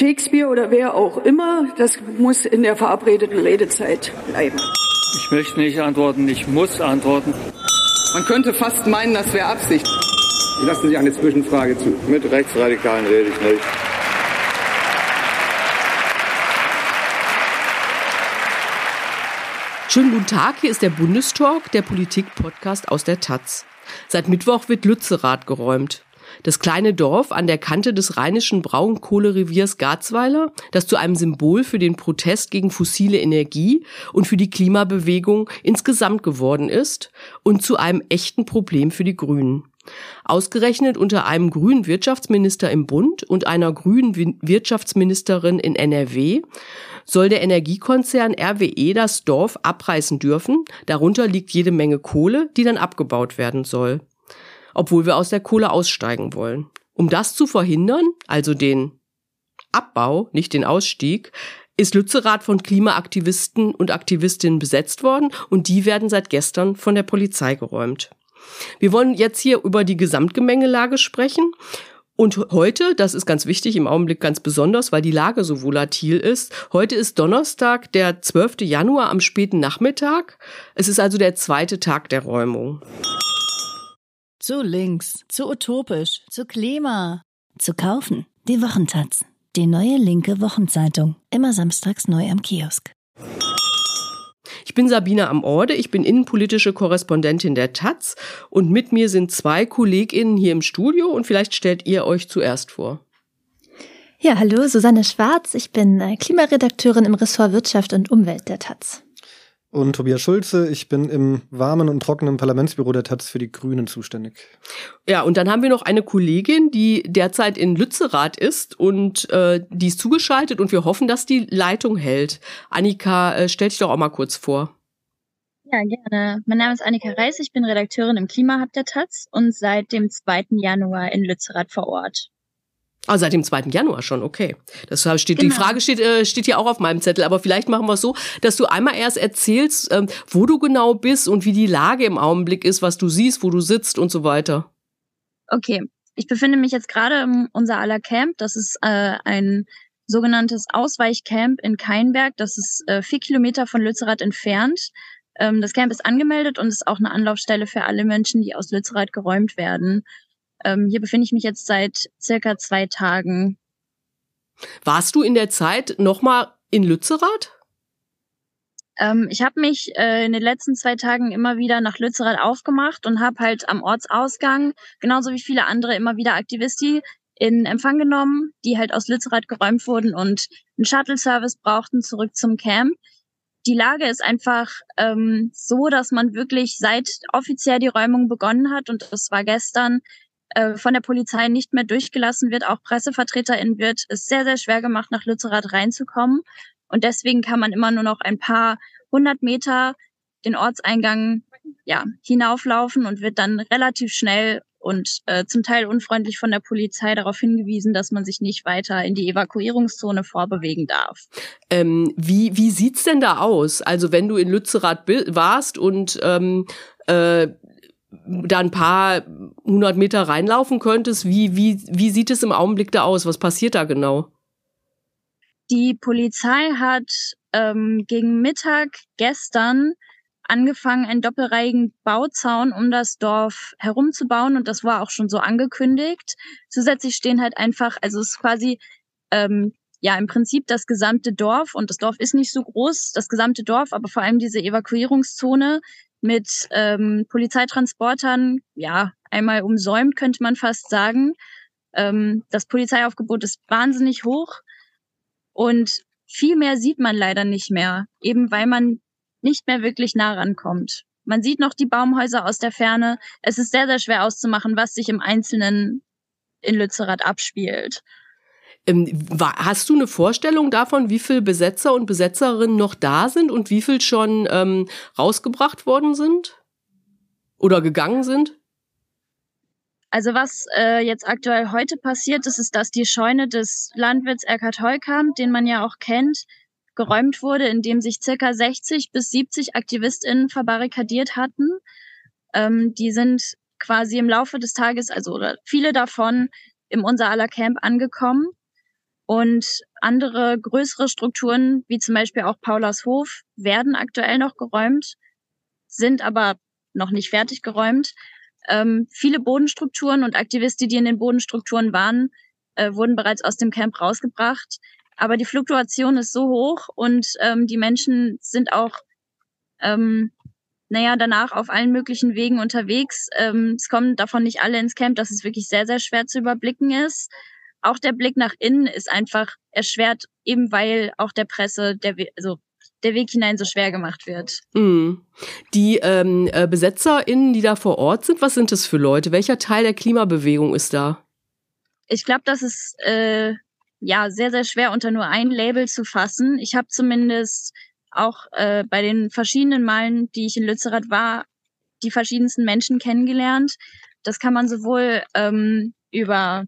Shakespeare oder wer auch immer, das muss in der verabredeten Redezeit bleiben. Ich möchte nicht antworten, ich muss antworten. Man könnte fast meinen, das wäre Absicht. Lassen Sie eine Zwischenfrage zu. Mit Rechtsradikalen rede ich nicht. Schönen guten Tag, hier ist der Bundestalk, der Politik-Podcast aus der Taz. Seit Mittwoch wird Lützerath geräumt. Das kleine Dorf an der Kante des rheinischen Braunkohlereviers Garzweiler, das zu einem Symbol für den Protest gegen fossile Energie und für die Klimabewegung insgesamt geworden ist und zu einem echten Problem für die Grünen. Ausgerechnet unter einem grünen Wirtschaftsminister im Bund und einer grünen Wirtschaftsministerin in NRW soll der Energiekonzern RWE das Dorf abreißen dürfen. Darunter liegt jede Menge Kohle, die dann abgebaut werden soll. Obwohl wir aus der Kohle aussteigen wollen. Um das zu verhindern, also den Abbau, nicht den Ausstieg, ist Lützerath von Klimaaktivisten und Aktivistinnen besetzt worden und die werden seit gestern von der Polizei geräumt. Wir wollen jetzt hier über die Gesamtgemengelage sprechen. Und heute, das ist ganz wichtig, im Augenblick ganz besonders, weil die Lage so volatil ist. Heute ist Donnerstag, der 12. Januar am späten Nachmittag. Es ist also der zweite Tag der Räumung. Zu links, zu utopisch, zu Klima. Zu kaufen. Die Wochentaz. Die neue linke Wochenzeitung. Immer samstags neu am Kiosk. Ich bin Sabine am Orde, ich bin innenpolitische Korrespondentin der Taz und mit mir sind zwei KollegInnen hier im Studio und vielleicht stellt ihr euch zuerst vor. Ja, hallo, Susanne Schwarz, ich bin äh, Klimaredakteurin im Ressort Wirtschaft und Umwelt der Taz. Und Tobias Schulze, ich bin im warmen und trockenen Parlamentsbüro der Taz für die Grünen zuständig. Ja, und dann haben wir noch eine Kollegin, die derzeit in Lützerath ist und äh, die ist zugeschaltet und wir hoffen, dass die Leitung hält. Annika, äh, stell dich doch auch mal kurz vor. Ja, gerne. Mein Name ist Annika Reis, ich bin Redakteurin im Klimahub der Taz und seit dem 2. Januar in Lützerath vor Ort. Ah, seit dem 2. Januar schon, okay. Das steht, genau. Die Frage steht, äh, steht hier auch auf meinem Zettel, aber vielleicht machen wir es so, dass du einmal erst erzählst, ähm, wo du genau bist und wie die Lage im Augenblick ist, was du siehst, wo du sitzt und so weiter. Okay, ich befinde mich jetzt gerade im unser aller Camp. Das ist äh, ein sogenanntes Ausweichcamp in Keinberg. Das ist äh, vier Kilometer von Lützerath entfernt. Ähm, das Camp ist angemeldet und ist auch eine Anlaufstelle für alle Menschen, die aus Lützerath geräumt werden. Ähm, hier befinde ich mich jetzt seit circa zwei Tagen. Warst du in der Zeit nochmal in Lützerath? Ähm, ich habe mich äh, in den letzten zwei Tagen immer wieder nach Lützerath aufgemacht und habe halt am Ortsausgang, genauso wie viele andere, immer wieder Aktivisti in Empfang genommen, die halt aus Lützerath geräumt wurden und einen Shuttle-Service brauchten zurück zum Camp. Die Lage ist einfach ähm, so, dass man wirklich seit offiziell die Räumung begonnen hat und das war gestern, äh, von der Polizei nicht mehr durchgelassen wird, auch PressevertreterInnen wird, es sehr, sehr schwer gemacht, nach Lützerath reinzukommen. Und deswegen kann man immer nur noch ein paar hundert Meter den Ortseingang ja, hinauflaufen und wird dann relativ schnell und äh, zum Teil unfreundlich von der Polizei darauf hingewiesen, dass man sich nicht weiter in die Evakuierungszone vorbewegen darf. Ähm, wie wie sieht's denn da aus? Also wenn du in Lützerath warst und ähm, äh, da ein paar hundert Meter reinlaufen könntest, wie, wie, wie sieht es im Augenblick da aus? Was passiert da genau? Die Polizei hat ähm, gegen Mittag gestern angefangen, einen doppelreihigen Bauzaun um das Dorf herumzubauen und das war auch schon so angekündigt. Zusätzlich stehen halt einfach, also es ist quasi ähm, ja im Prinzip das gesamte Dorf und das Dorf ist nicht so groß, das gesamte Dorf, aber vor allem diese Evakuierungszone mit ähm, Polizeitransportern, ja, einmal umsäumt, könnte man fast sagen. Ähm, das Polizeiaufgebot ist wahnsinnig hoch und viel mehr sieht man leider nicht mehr, eben weil man nicht mehr wirklich nah rankommt. Man sieht noch die Baumhäuser aus der Ferne. Es ist sehr, sehr schwer auszumachen, was sich im Einzelnen in Lützerath abspielt. Ähm, hast du eine Vorstellung davon, wie viele Besetzer und Besetzerinnen noch da sind und wie viel schon ähm, rausgebracht worden sind oder gegangen sind? Also was äh, jetzt aktuell heute passiert ist, ist, dass die Scheune des Landwirts Erkhard Heukamp, den man ja auch kennt, geräumt wurde, indem sich circa 60 bis 70 AktivistInnen verbarrikadiert hatten. Ähm, die sind quasi im Laufe des Tages, also oder viele davon im Unser aller Camp angekommen Und andere größere Strukturen, wie zum Beispiel auch Paulas Hof, werden aktuell noch geräumt, sind aber noch nicht fertig geräumt. Ähm, viele Bodenstrukturen und Aktivisten, die in den Bodenstrukturen waren, äh, wurden bereits aus dem Camp rausgebracht. Aber die Fluktuation ist so hoch und ähm, die Menschen sind auch, ähm, naja, danach auf allen möglichen Wegen unterwegs. Ähm, es kommen davon nicht alle ins Camp, dass es wirklich sehr, sehr schwer zu überblicken ist. Auch der Blick nach innen ist einfach erschwert, eben weil auch der Presse, der, also der Weg hinein so schwer gemacht wird. Mm. Die ähm, äh, BesetzerInnen, die da vor Ort sind, was sind das für Leute? Welcher Teil der Klimabewegung ist da? Ich glaube, das ist äh, ja sehr, sehr schwer unter nur ein Label zu fassen. Ich habe zumindest auch äh, bei den verschiedenen Malen, die ich in Lützerath war, die verschiedensten Menschen kennengelernt. Das kann man sowohl ähm, über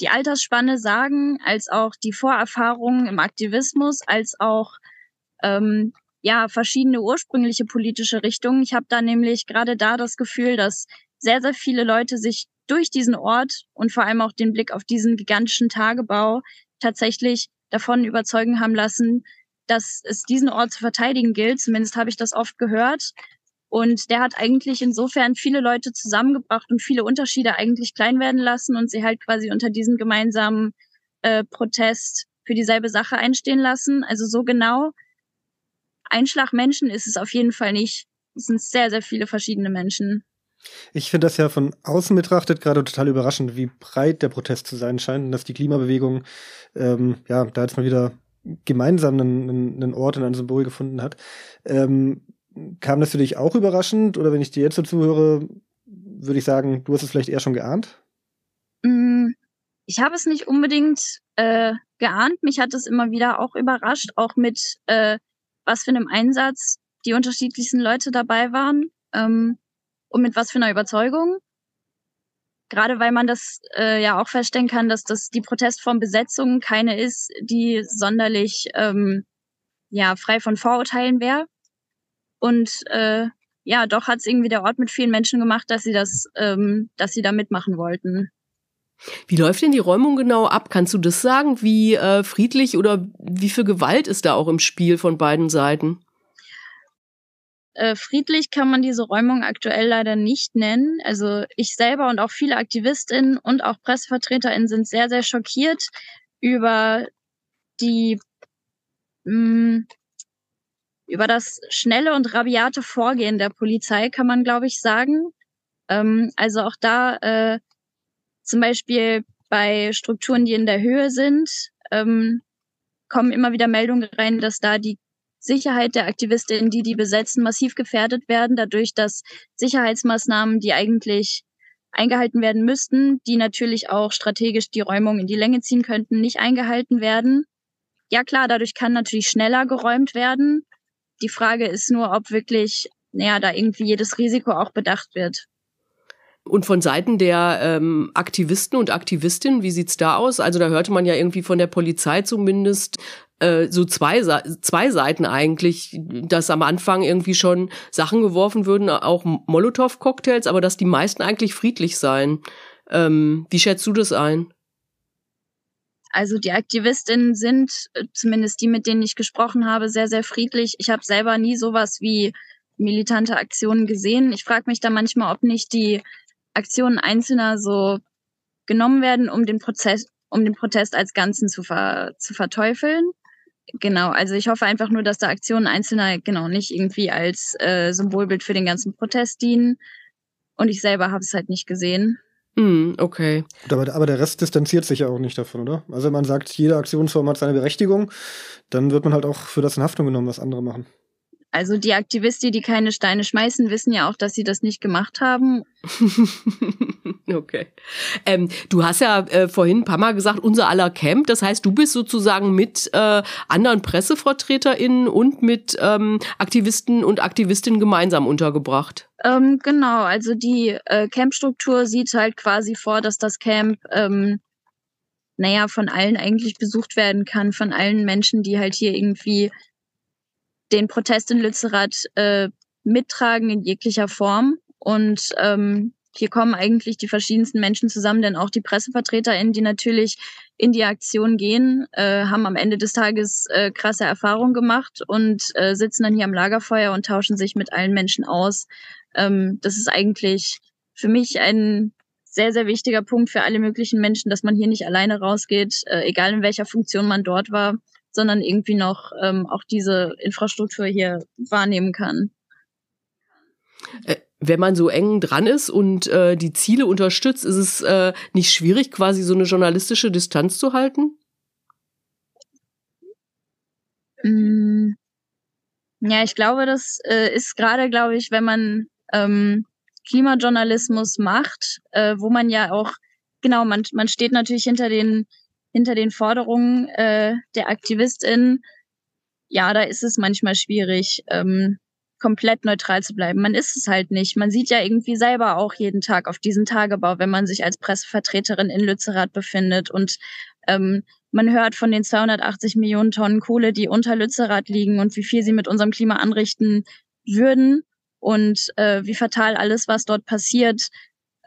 die Altersspanne sagen, als auch die Vorerfahrungen im Aktivismus, als auch ähm, ja verschiedene ursprüngliche politische Richtungen. Ich habe da nämlich gerade da das Gefühl, dass sehr, sehr viele Leute sich durch diesen Ort und vor allem auch den Blick auf diesen gigantischen Tagebau tatsächlich davon überzeugen haben lassen, dass es diesen Ort zu verteidigen gilt. Zumindest habe ich das oft gehört. Und der hat eigentlich insofern viele Leute zusammengebracht und viele Unterschiede eigentlich klein werden lassen und sie halt quasi unter diesem gemeinsamen äh, Protest für dieselbe Sache einstehen lassen. Also so genau Einschlag Menschen ist es auf jeden Fall nicht. Es sind sehr, sehr viele verschiedene Menschen. Ich finde das ja von außen betrachtet gerade total überraschend, wie breit der Protest zu sein scheint und dass die Klimabewegung ähm, ja da jetzt mal wieder gemeinsam einen, einen Ort und ein Symbol gefunden hat. Ähm, kam das für dich auch überraschend oder wenn ich dir jetzt so zuhöre, würde ich sagen, du hast es vielleicht eher schon geahnt? Mm, ich habe es nicht unbedingt äh, geahnt. Mich hat es immer wieder auch überrascht, auch mit äh, was für einem Einsatz die unterschiedlichsten Leute dabei waren ähm, und mit was für einer Überzeugung. Gerade weil man das äh, ja auch feststellen kann, dass das die Protestform Besetzung keine ist, die sonderlich ähm, ja frei von Vorurteilen wäre. Und äh, ja, doch hat es irgendwie der Ort mit vielen Menschen gemacht, dass sie das, ähm, dass sie da mitmachen wollten. Wie läuft denn die Räumung genau ab? Kannst du das sagen? Wie äh, friedlich oder wie viel Gewalt ist da auch im Spiel von beiden Seiten? Äh, friedlich kann man diese Räumung aktuell leider nicht nennen. Also ich selber und auch viele Aktivistinnen und auch Pressevertreterinnen sind sehr, sehr schockiert über die mh, mm, über das schnelle und rabiate Vorgehen der Polizei, kann man, glaube ich, sagen. Ähm, also auch da äh, zum Beispiel bei Strukturen, die in der Höhe sind, ähm, kommen immer wieder Meldungen rein, dass da die Sicherheit der Aktivistinnen, die die besetzen, massiv gefährdet werden, dadurch, dass Sicherheitsmaßnahmen, die eigentlich eingehalten werden müssten, die natürlich auch strategisch die Räumung in die Länge ziehen könnten, nicht eingehalten werden. Ja klar, dadurch kann natürlich schneller geräumt werden. Die Frage ist nur, ob wirklich, naja, da irgendwie jedes Risiko auch bedacht wird. Und von Seiten der ähm, Aktivisten und Aktivistinnen, wie sieht's da aus? Also da hörte man ja irgendwie von der Polizei zumindest äh, so zwei, zwei Seiten eigentlich, dass am Anfang irgendwie schon Sachen geworfen würden, auch Molotow-Cocktails, aber dass die meisten eigentlich friedlich seien. Ähm, wie schätzt du das ein? Also die Aktivistinnen sind, äh, zumindest die, mit denen ich gesprochen habe, sehr, sehr friedlich. Ich habe selber nie sowas wie militante Aktionen gesehen. Ich frage mich da manchmal, ob nicht die Aktionen Einzelner so genommen werden, um den Prozess, um den Protest als Ganzen zu, ver, zu verteufeln. Genau, also ich hoffe einfach nur, dass da Aktionen Einzelner genau nicht irgendwie als äh, Symbolbild für den ganzen Protest dienen. Und ich selber habe es halt nicht gesehen. Mm, okay. Aber, aber der Rest distanziert sich ja auch nicht davon, oder? Also wenn man sagt, jede Aktionsform hat seine Berechtigung, dann wird man halt auch für das in Haftung genommen, was andere machen. Also die Aktivisten, die keine Steine schmeißen, wissen ja auch, dass sie das nicht gemacht haben. okay. Ähm, du hast ja äh, vorhin ein paar Mal gesagt, unser aller Camp. Das heißt, du bist sozusagen mit äh, anderen PressevertreterInnen und mit ähm, Aktivisten und Aktivistinnen gemeinsam untergebracht. Ähm, genau, also die äh, Campstruktur sieht halt quasi vor, dass das Camp ähm, naja, von allen eigentlich besucht werden kann, von allen Menschen, die halt hier irgendwie den Protest in Lützerath äh, mittragen in jeglicher Form. Und ähm, hier kommen eigentlich die verschiedensten Menschen zusammen, denn auch die PressevertreterInnen, die natürlich in die Aktion gehen, äh, haben am Ende des Tages äh, krasse Erfahrungen gemacht und äh, sitzen dann hier am Lagerfeuer und tauschen sich mit allen Menschen aus. Ähm, das ist eigentlich für mich ein sehr, sehr wichtiger Punkt für alle möglichen Menschen, dass man hier nicht alleine rausgeht, äh, egal in welcher Funktion man dort war, sondern irgendwie noch ähm, auch diese Infrastruktur hier wahrnehmen kann. Äh, wenn man so eng dran ist und äh, die Ziele unterstützt, ist es äh, nicht schwierig, quasi so eine journalistische Distanz zu halten? Mm. Ja, ich glaube, das äh, ist gerade, glaube ich, wenn man ähm, Klimajournalismus macht, äh, wo man ja auch, genau, man, man steht natürlich hinter den, hinter den Forderungen äh, der AktivistInnen. Ja, da ist es manchmal schwierig. Ähm, komplett neutral zu bleiben. Man ist es halt nicht. Man sieht ja irgendwie selber auch jeden Tag auf diesen Tagebau, wenn man sich als Pressevertreterin in Lützerath befindet und ähm, man hört von den 280 Millionen Tonnen Kohle, die unter Lützerath liegen und wie viel sie mit unserem Klima anrichten würden und äh, wie fatal alles, was dort passiert,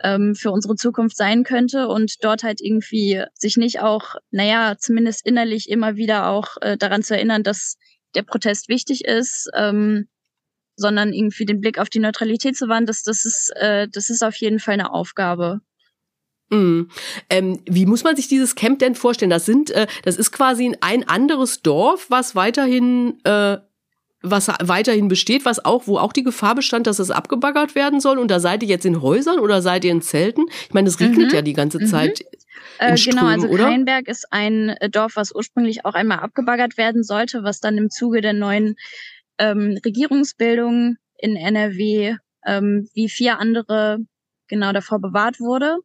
ähm, für unsere Zukunft sein könnte und dort halt irgendwie sich nicht auch, naja, zumindest innerlich immer wieder auch äh, daran zu erinnern, dass der Protest wichtig ist, ähm, sondern irgendwie den Blick auf die Neutralität zu wahren, das, das, ist, äh, das ist auf jeden Fall eine Aufgabe. Mm. Ähm, wie muss man sich dieses Camp denn vorstellen? Das sind, äh, das ist quasi ein anderes Dorf, was weiterhin, äh, was weiterhin besteht, was auch, wo auch die Gefahr bestand, dass es abgebaggert werden soll. Und da seid ihr jetzt in Häusern oder seid ihr in Zelten? Ich meine, es regnet mhm. ja die ganze mhm. Zeit. Mhm. Äh, genau, also oder? Keinberg ist ein äh, Dorf, was ursprünglich auch einmal abgebaggert werden sollte, was dann im Zuge der neuen ähm, Regierungsbildung in NRW ähm, wie vier andere genau davor bewahrt wurde.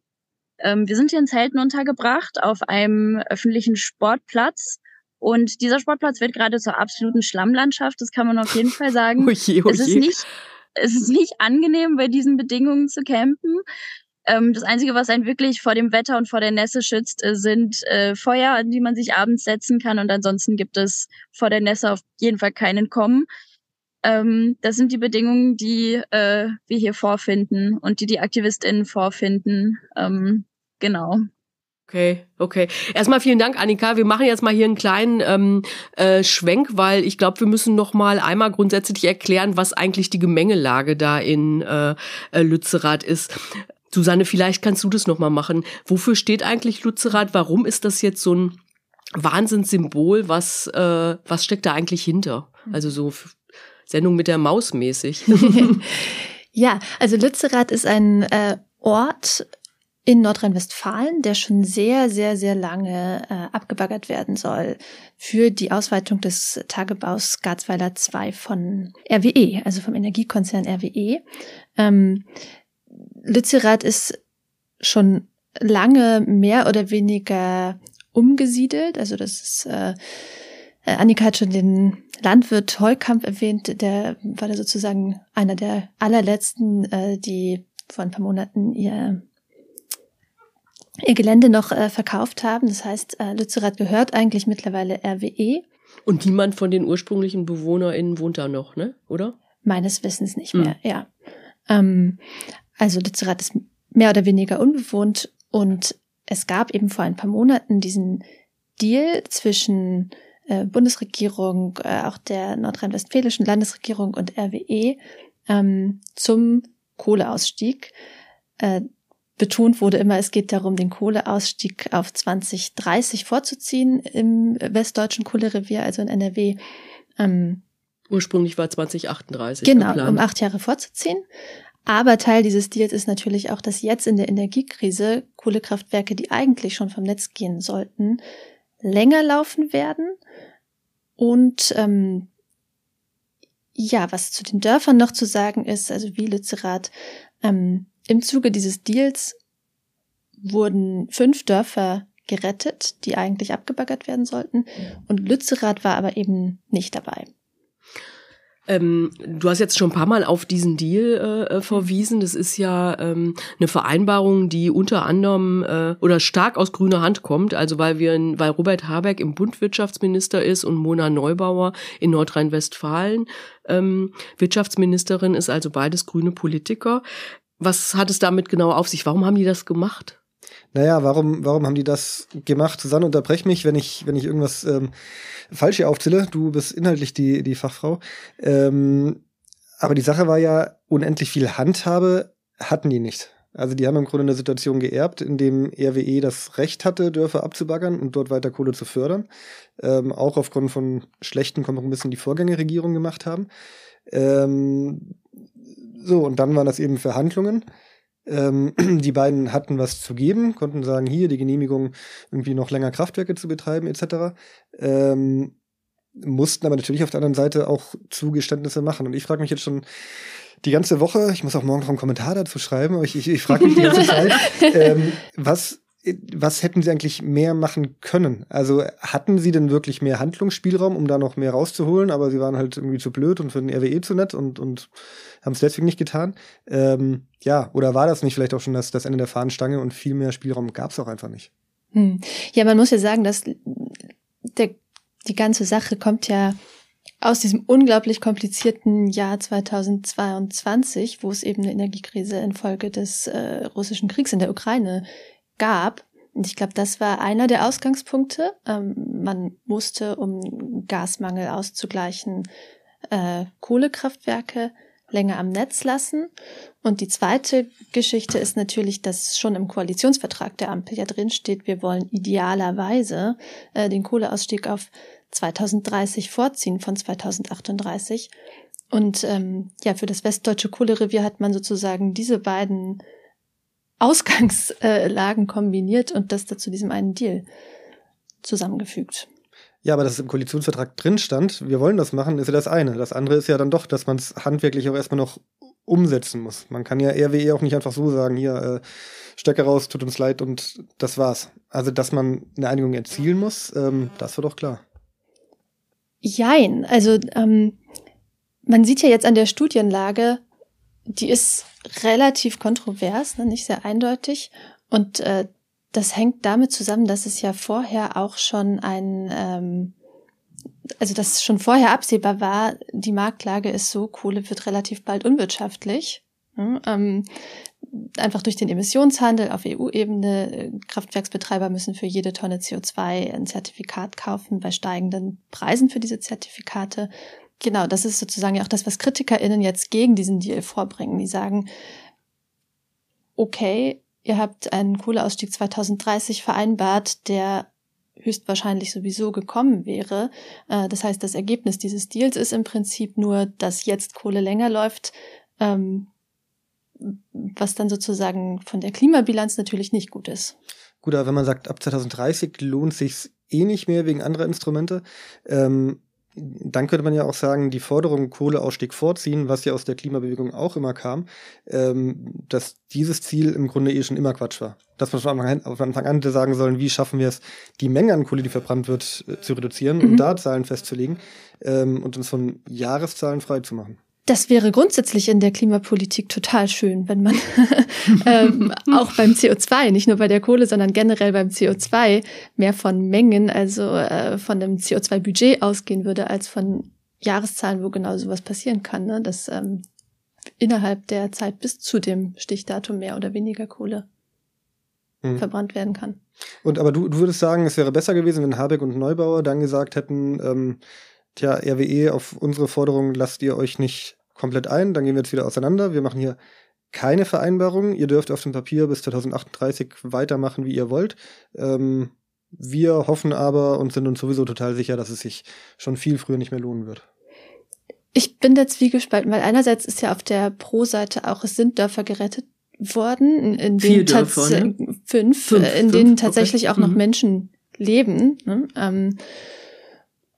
Ähm, wir sind hier in Zelten untergebracht auf einem öffentlichen Sportplatz. Und dieser Sportplatz wird gerade zur absoluten Schlammlandschaft, das kann man auf jeden Fall sagen. Oje, oje. Es ist nicht, es ist nicht angenehm, bei diesen Bedingungen zu campen. Ähm, das Einzige, was einen wirklich vor dem Wetter und vor der Nässe schützt, äh, sind äh, Feuer, an die man sich abends setzen kann. Und ansonsten gibt es vor der Nässe auf jeden Fall keinen Kommen. Ähm, das sind die Bedingungen, die äh, wir hier vorfinden und die die AktivistInnen vorfinden. Ähm, genau. Okay, okay. Erstmal vielen Dank, Annika. Wir machen jetzt mal hier einen kleinen ähm, äh, Schwenk, weil ich glaube, wir müssen noch mal einmal grundsätzlich erklären, was eigentlich die Gemengelage da in äh, äh Lützerath ist. Susanne, vielleicht kannst du das noch mal machen. Wofür steht eigentlich Lützerath? Warum ist das jetzt so ein Wahnsinnssymbol? Was äh, was steckt da eigentlich hinter? Also so Sendung mit der Maus mäßig. ja, also Lützerath ist ein äh, Ort in Nordrhein-Westfalen, der schon sehr, sehr, sehr lange äh, abgebaggert werden soll für die Ausweitung des Tagebaus Garzweiler 2 von RWE, also vom Energiekonzern RWE. Ähm, Lützerath ist schon lange mehr oder weniger umgesiedelt, also das ist äh, äh, Annika hat schon den Landwirt Heukamp erwähnt, der war da sozusagen einer der allerletzten, äh, die vor ein paar Monaten ihr ihr Gelände noch äh, verkauft haben. Das heißt, äh, Lützerath gehört eigentlich mittlerweile RWE. Und niemand von den ursprünglichen BewohnerInnen wohnt da noch, ne? Oder? Meines Wissens nicht mehr, mhm. ja. Ähm, also Lützerath ist mehr oder weniger unbewohnt und es gab eben vor ein paar Monaten diesen Deal zwischen äh, Bundesregierung, äh, auch der nordrhein-westfälischen Landesregierung und RWE ähm, zum Kohleausstieg. Äh, betont wurde immer, es geht darum, den Kohleausstieg auf 2030 vorzuziehen im westdeutschen Kohlerevier, also in NRW. Ähm, Ursprünglich war 2038. Genau, geplant. um acht Jahre vorzuziehen. Aber Teil dieses Deals ist natürlich auch, dass jetzt in der Energiekrise Kohlekraftwerke, die eigentlich schon vom Netz gehen sollten, länger laufen werden. Und ähm, ja, was zu den Dörfern noch zu sagen ist, also wie Lützerath, ähm, im Zuge dieses Deals wurden fünf Dörfer gerettet, die eigentlich abgebaggert werden sollten. Und Lützerath war aber eben nicht dabei. Ähm, du hast jetzt schon ein paar Mal auf diesen Deal äh, äh, verwiesen. Das ist ja ähm, eine Vereinbarung, die unter anderem äh, oder stark aus grüner Hand kommt. Also weil wir, weil Robert Habeck im Bund Wirtschaftsminister ist und Mona Neubauer in Nordrhein-Westfalen ähm, Wirtschaftsministerin ist, also beides grüne Politiker. Was hat es damit genau auf sich? Warum haben die das gemacht? Naja, warum, warum haben die das gemacht? Susanne, unterbrech mich, wenn ich, wenn ich irgendwas ähm, falsch hier aufzähle. Du bist inhaltlich die, die Fachfrau. Ähm, aber die Sache war ja, unendlich viel Handhabe hatten die nicht. Also die haben im Grunde eine Situation geerbt, in dem RWE das Recht hatte, Dörfer abzubaggern und dort weiter Kohle zu fördern. Ähm, auch aufgrund von schlechten Kompromissen, die Vorgängerregierungen gemacht haben. Ähm, so, und dann waren das eben Verhandlungen. Ähm, die beiden hatten was zu geben, konnten sagen, hier die Genehmigung, irgendwie noch länger Kraftwerke zu betreiben, etc. Ähm, mussten aber natürlich auf der anderen Seite auch Zugeständnisse machen. Und ich frage mich jetzt schon die ganze Woche, ich muss auch morgen noch einen Kommentar dazu schreiben, aber ich, ich, ich frage mich die ganze Zeit, ähm, was was hätten sie eigentlich mehr machen können? Also hatten sie denn wirklich mehr Handlungsspielraum, um da noch mehr rauszuholen, aber sie waren halt irgendwie zu blöd und für den RWE zu nett und, und haben es deswegen nicht getan? Ähm, ja, oder war das nicht vielleicht auch schon das, das Ende der Fahnenstange und viel mehr Spielraum gab es auch einfach nicht? Hm. Ja, man muss ja sagen, dass der, die ganze Sache kommt ja aus diesem unglaublich komplizierten Jahr 2022, wo es eben eine Energiekrise infolge des äh, russischen Kriegs in der Ukraine gab. Und ich glaube, das war einer der Ausgangspunkte. Ähm, man musste, um Gasmangel auszugleichen, äh, Kohlekraftwerke länger am Netz lassen. Und die zweite Geschichte ist natürlich, dass schon im Koalitionsvertrag der Ampel ja drin steht, wir wollen idealerweise äh, den Kohleausstieg auf 2030 vorziehen von 2038. Und ähm, ja, für das westdeutsche Kohlerevier hat man sozusagen diese beiden Ausgangslagen kombiniert und das dazu diesem einen Deal zusammengefügt. Ja, aber dass es im Koalitionsvertrag drin stand, wir wollen das machen, ist ja das eine. Das andere ist ja dann doch, dass man es handwerklich auch erstmal noch umsetzen muss. Man kann ja RWE auch nicht einfach so sagen, hier, äh, Stecker raus, tut uns leid und das war's. Also, dass man eine Einigung erzielen muss, ähm, das war doch klar. Jein, also ähm, man sieht ja jetzt an der Studienlage, die ist relativ kontrovers, ne, nicht sehr eindeutig. Und äh, das hängt damit zusammen, dass es ja vorher auch schon ein, ähm, also dass schon vorher absehbar war, die Marktlage ist so, Kohle wird relativ bald unwirtschaftlich. Ne, ähm, einfach durch den Emissionshandel auf EU-Ebene. Kraftwerksbetreiber müssen für jede Tonne CO2 ein Zertifikat kaufen bei steigenden Preisen für diese Zertifikate. Genau, das ist sozusagen auch das, was KritikerInnen jetzt gegen diesen Deal vorbringen. Die sagen, okay, ihr habt einen Kohleausstieg 2030 vereinbart, der höchstwahrscheinlich sowieso gekommen wäre. Äh, das heißt, das Ergebnis dieses Deals ist im Prinzip nur, dass jetzt Kohle länger läuft, ähm, was dann sozusagen von der Klimabilanz natürlich nicht gut ist. Gut, aber wenn man sagt, ab 2030 lohnt sich's eh nicht mehr wegen anderer Instrumente, ähm, dann könnte man ja auch sagen, die Forderung Kohleausstieg vorziehen, was ja aus der Klimabewegung auch immer kam, ähm, dass dieses Ziel im Grunde eh schon immer Quatsch war. Dass man an, von Anfang an hätte sagen sollen, wie schaffen wir es, die Menge an Kohle, die verbrannt wird, äh, zu reduzieren mhm. und da Zahlen festzulegen ähm, und uns von Jahreszahlen frei zu machen. Das wäre grundsätzlich in der Klimapolitik total schön, wenn man ähm, auch beim CO2, nicht nur bei der Kohle, sondern generell beim CO2 mehr von Mengen, also äh, von dem CO2-Budget ausgehen würde, als von Jahreszahlen, wo genau sowas passieren kann. Ne? Dass ähm, innerhalb der Zeit bis zu dem Stichdatum mehr oder weniger Kohle hm. verbrannt werden kann. Und aber du, du würdest sagen, es wäre besser gewesen, wenn Habeck und Neubauer dann gesagt hätten, ähm, tja, RWE, auf unsere Forderung lasst ihr euch nicht komplett ein, dann gehen wir jetzt wieder auseinander. Wir machen hier keine Vereinbarung. Ihr dürft auf dem Papier bis 2038 weitermachen, wie ihr wollt. Ähm, wir hoffen aber und sind uns sowieso total sicher, dass es sich schon viel früher nicht mehr lohnen wird. Ich bin da zwiegespalten, weil einerseits ist ja auf der Pro-Seite auch, es sind Dörfer gerettet worden, in denen Dörfer, ne? fünf, fünf, äh, in denen tatsächlich okay. auch noch mhm. Menschen leben. Ne? Ähm,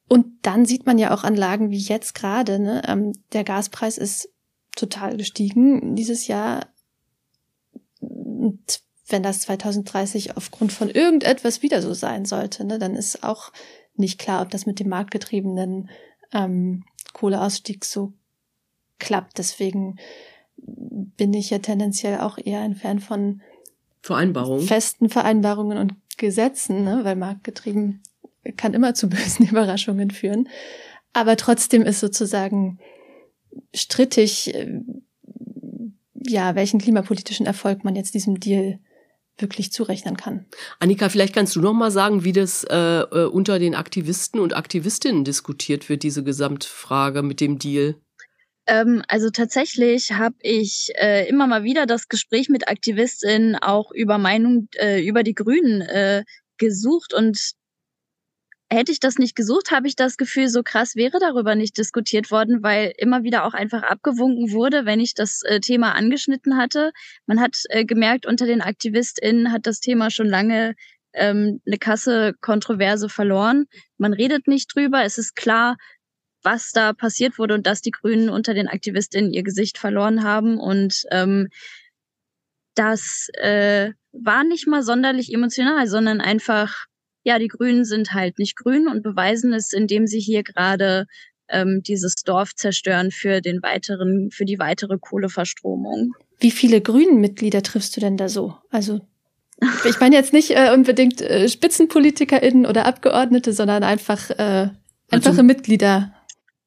und dann sieht man ja auch Anlagen wie jetzt gerade, ne? Ähm, der Gaspreis ist total gestiegen dieses Jahr. Und wenn das 2030 aufgrund von irgendetwas wieder so sein sollte, ne, dann ist auch nicht klar, ob das mit dem marktgetriebenen ähm, Kohleausstieg so klappt. Deswegen bin ich ja tendenziell auch eher ein Fan von Vereinbarungen. festen Vereinbarungen und Gesetzen, ne, weil marktgetrieben kann immer zu bösen Überraschungen führen. Aber trotzdem ist sozusagen strittig, äh, ja, welchen klimapolitischen Erfolg man jetzt diesem Deal wirklich zurechnen kann. Annika, vielleicht kannst du noch mal sagen, wie das äh, äh, unter den Aktivisten und Aktivistinnen diskutiert wird, diese Gesamtfrage mit dem Deal. Ähm, also tatsächlich habe ich äh, immer mal wieder das Gespräch mit AktivistInnen auch über Meinung äh, über die Grünen äh, gesucht und hätte ich das nicht gesucht, habe ich das Gefühl, so krass wäre darüber nicht diskutiert worden, weil immer wieder auch einfach abgewunken wurde, wenn ich das äh, Thema angeschnitten hatte. Man hat äh, gemerkt, unter den AktivistInnen hat das Thema schon lange ähm, eine Kasse Kontroverse verloren. Man redet nicht drüber. Es ist klar, was da passiert wurde und dass die Grünen unter den AktivistInnen ihr Gesicht verloren haben. Und ähm, das äh, war nicht mal sonderlich emotional, sondern einfach ja, die Grünen sind halt nicht grün und beweisen es, indem sie hier gerade ähm, dieses Dorf zerstören für den weiteren, für die weitere Kohleverstromung. Wie viele Grünen-Mitglieder triffst du denn da so? Also ich meine jetzt nicht äh, unbedingt äh, SpitzenpolitikerInnen oder Abgeordnete, sondern einfach äh, einfache also, Mitglieder.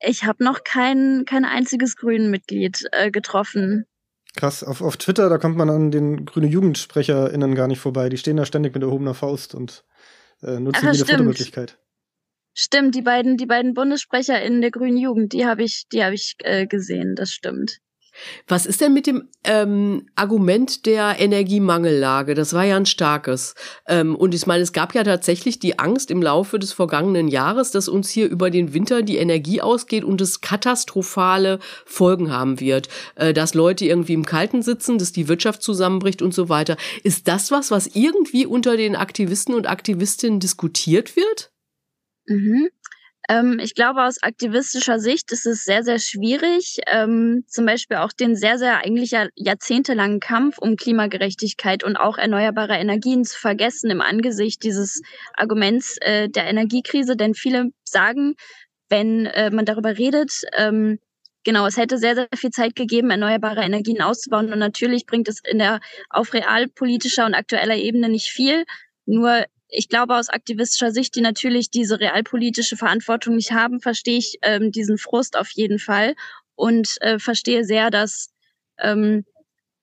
Ich habe noch kein, kein einziges Grünen-Mitglied äh, getroffen. Krass, auf, auf Twitter, da kommt man an den grüne JugendsprecherInnen gar nicht vorbei. Die stehen da ständig mit erhobener Faust und äh, nutzen Ach, jede stimmt. Fotomöglichkeit. Stimmt, die beiden, die beiden Bundessprecher in der Grünen Jugend, die habe ich, die habe ich äh, gesehen, das stimmt. Was ist denn mit dem ähm, Argument der Energiemangellage? Das war ja ein starkes. Ähm, und ich meine, es gab ja tatsächlich die Angst im Laufe des vergangenen Jahres, dass uns hier über den Winter die Energie ausgeht und es katastrophale Folgen haben wird. Äh, dass Leute irgendwie im Kalten sitzen, dass die Wirtschaft zusammenbricht und so weiter. Ist das was, was irgendwie unter den Aktivisten und Aktivistinnen diskutiert wird? Mhm. Ähm, ich glaube, aus aktivistischer Sicht ist es sehr, sehr schwierig, ähm, zum Beispiel auch den sehr, sehr eigentlich jahrzehntelangen Kampf um Klimagerechtigkeit und auch erneuerbare Energien zu vergessen im Angesicht dieses Arguments äh, der Energiekrise. Denn viele sagen, wenn äh, man darüber redet, ähm, genau, es hätte sehr, sehr viel Zeit gegeben, erneuerbare Energien auszubauen. Und natürlich bringt es in der auf realpolitischer und aktueller Ebene nicht viel. Nur ich glaube, aus aktivistischer Sicht, die natürlich diese realpolitische Verantwortung nicht haben, verstehe ich ähm, diesen Frust auf jeden Fall und äh, verstehe sehr, dass ähm,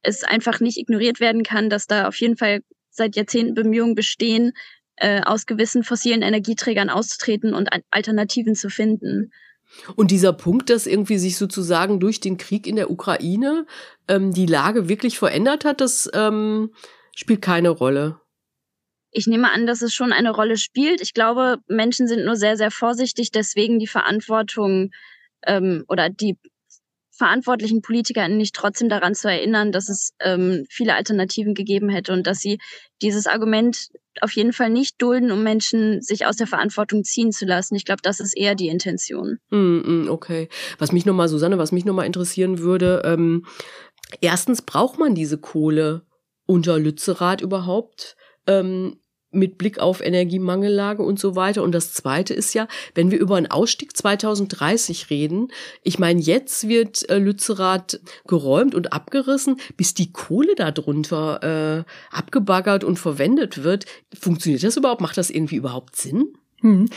es einfach nicht ignoriert werden kann, dass da auf jeden Fall seit Jahrzehnten Bemühungen bestehen, äh, aus gewissen fossilen Energieträgern auszutreten und Alternativen zu finden. Und dieser Punkt, dass irgendwie sich sozusagen durch den Krieg in der Ukraine ähm, die Lage wirklich verändert hat, das ähm, spielt keine Rolle. Ich nehme an, dass es schon eine Rolle spielt. Ich glaube, Menschen sind nur sehr, sehr vorsichtig, deswegen die Verantwortung ähm, oder die verantwortlichen Politiker nicht trotzdem daran zu erinnern, dass es ähm, viele Alternativen gegeben hätte und dass sie dieses Argument auf jeden Fall nicht dulden, um Menschen sich aus der Verantwortung ziehen zu lassen. Ich glaube, das ist eher die Intention. Mm, mm, okay. Was mich nochmal, Susanne, was mich nochmal interessieren würde, ähm, erstens braucht man diese Kohle unter Lützerath überhaupt? Ähm, mit Blick auf Energiemangellage und so weiter. Und das Zweite ist ja, wenn wir über einen Ausstieg 2030 reden, ich meine, jetzt wird äh, Lützerath geräumt und abgerissen, bis die Kohle darunter äh, abgebaggert und verwendet wird. Funktioniert das überhaupt? Macht das irgendwie überhaupt Sinn? Hm.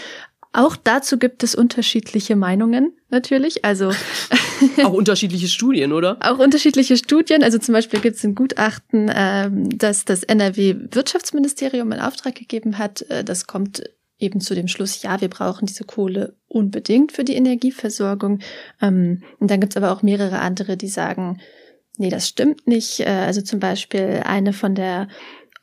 Auch dazu gibt es unterschiedliche Meinungen natürlich. Also auch unterschiedliche Studien, oder? Auch unterschiedliche Studien. Also zum Beispiel gibt es ein Gutachten, ähm, das das NRW-Wirtschaftsministerium in Auftrag gegeben hat. Äh, das kommt eben zu dem Schluss, ja, wir brauchen diese Kohle unbedingt für die Energieversorgung. Ähm, und dann gibt es aber auch mehrere andere, die sagen, nee, das stimmt nicht. Äh, also zum Beispiel eine von der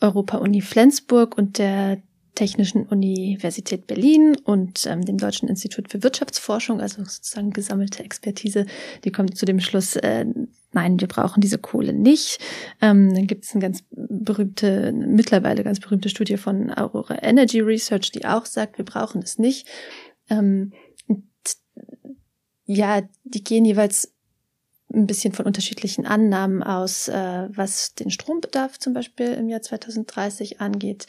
Europa-Uni Flensburg und der Technischen Universität Berlin und ähm, dem Deutschen Institut für Wirtschaftsforschung, also sozusagen gesammelte Expertise, die kommt zu dem Schluss, äh, nein, wir brauchen diese Kohle nicht. Ähm, dann gibt es eine ganz berühmte, mittlerweile ganz berühmte Studie von Aurora Energy Research, die auch sagt, wir brauchen es nicht. Ähm, ja, die gehen jeweils ein bisschen von unterschiedlichen Annahmen aus, äh, was den Strombedarf zum Beispiel im Jahr 2030 angeht.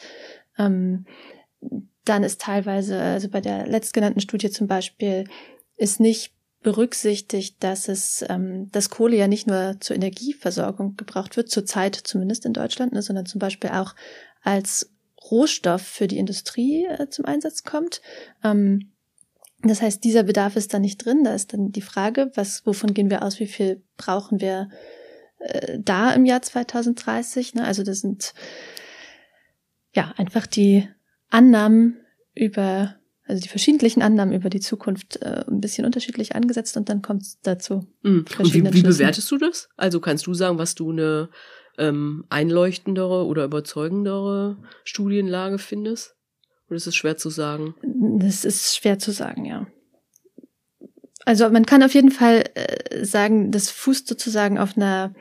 Ähm, dann ist teilweise, also bei der letztgenannten Studie zum Beispiel, ist nicht berücksichtigt, dass es, ähm, dass Kohle ja nicht nur zur Energieversorgung gebraucht wird, zurzeit zumindest in Deutschland, ne, sondern zum Beispiel auch als Rohstoff für die Industrie äh, zum Einsatz kommt. Ähm, das heißt, dieser Bedarf ist da nicht drin. Da ist dann die Frage, was, wovon gehen wir aus, wie viel brauchen wir äh, da im Jahr 2030. Ne? Also das sind ja einfach die Annahmen über, also die verschiedentlichen Annahmen über die Zukunft äh, ein bisschen unterschiedlich angesetzt und dann kommt es dazu. Mhm. Und wie, wie bewertest du das? Also kannst du sagen, was du eine ähm, einleuchtendere oder überzeugendere Studienlage findest? Oder ist es schwer zu sagen? Das ist schwer zu sagen, ja. Also man kann auf jeden Fall äh, sagen, das fußt sozusagen auf einer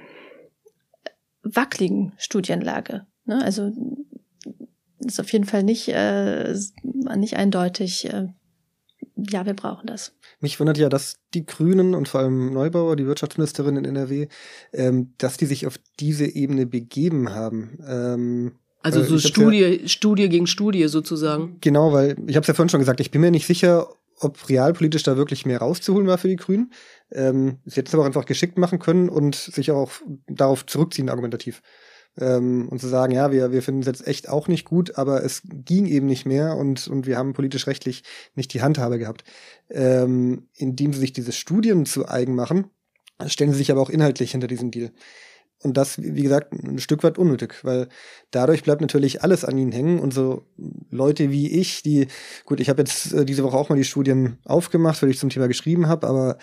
wackeligen Studienlage. Ne? Also ist auf jeden Fall nicht, äh, nicht eindeutig, äh, ja, wir brauchen das. Mich wundert ja, dass die Grünen und vor allem Neubauer, die Wirtschaftsministerin in NRW, ähm, dass die sich auf diese Ebene begeben haben. Ähm, also so Studie, ja, Studie gegen Studie sozusagen. Genau, weil ich habe es ja vorhin schon gesagt, ich bin mir nicht sicher, ob realpolitisch da wirklich mehr rauszuholen war für die Grünen. Ähm, sie hätten es aber auch einfach geschickt machen können und sich auch darauf zurückziehen, argumentativ. Ähm, und zu sagen, ja, wir, wir finden es jetzt echt auch nicht gut, aber es ging eben nicht mehr und, und wir haben politisch-rechtlich nicht die Handhabe gehabt. Ähm, indem sie sich diese Studien zu eigen machen, stellen sie sich aber auch inhaltlich hinter diesem Deal. Und das, wie gesagt, ein Stück weit unnötig, weil dadurch bleibt natürlich alles an ihnen hängen. Und so Leute wie ich, die, gut, ich habe jetzt äh, diese Woche auch mal die Studien aufgemacht, weil ich zum Thema geschrieben habe, aber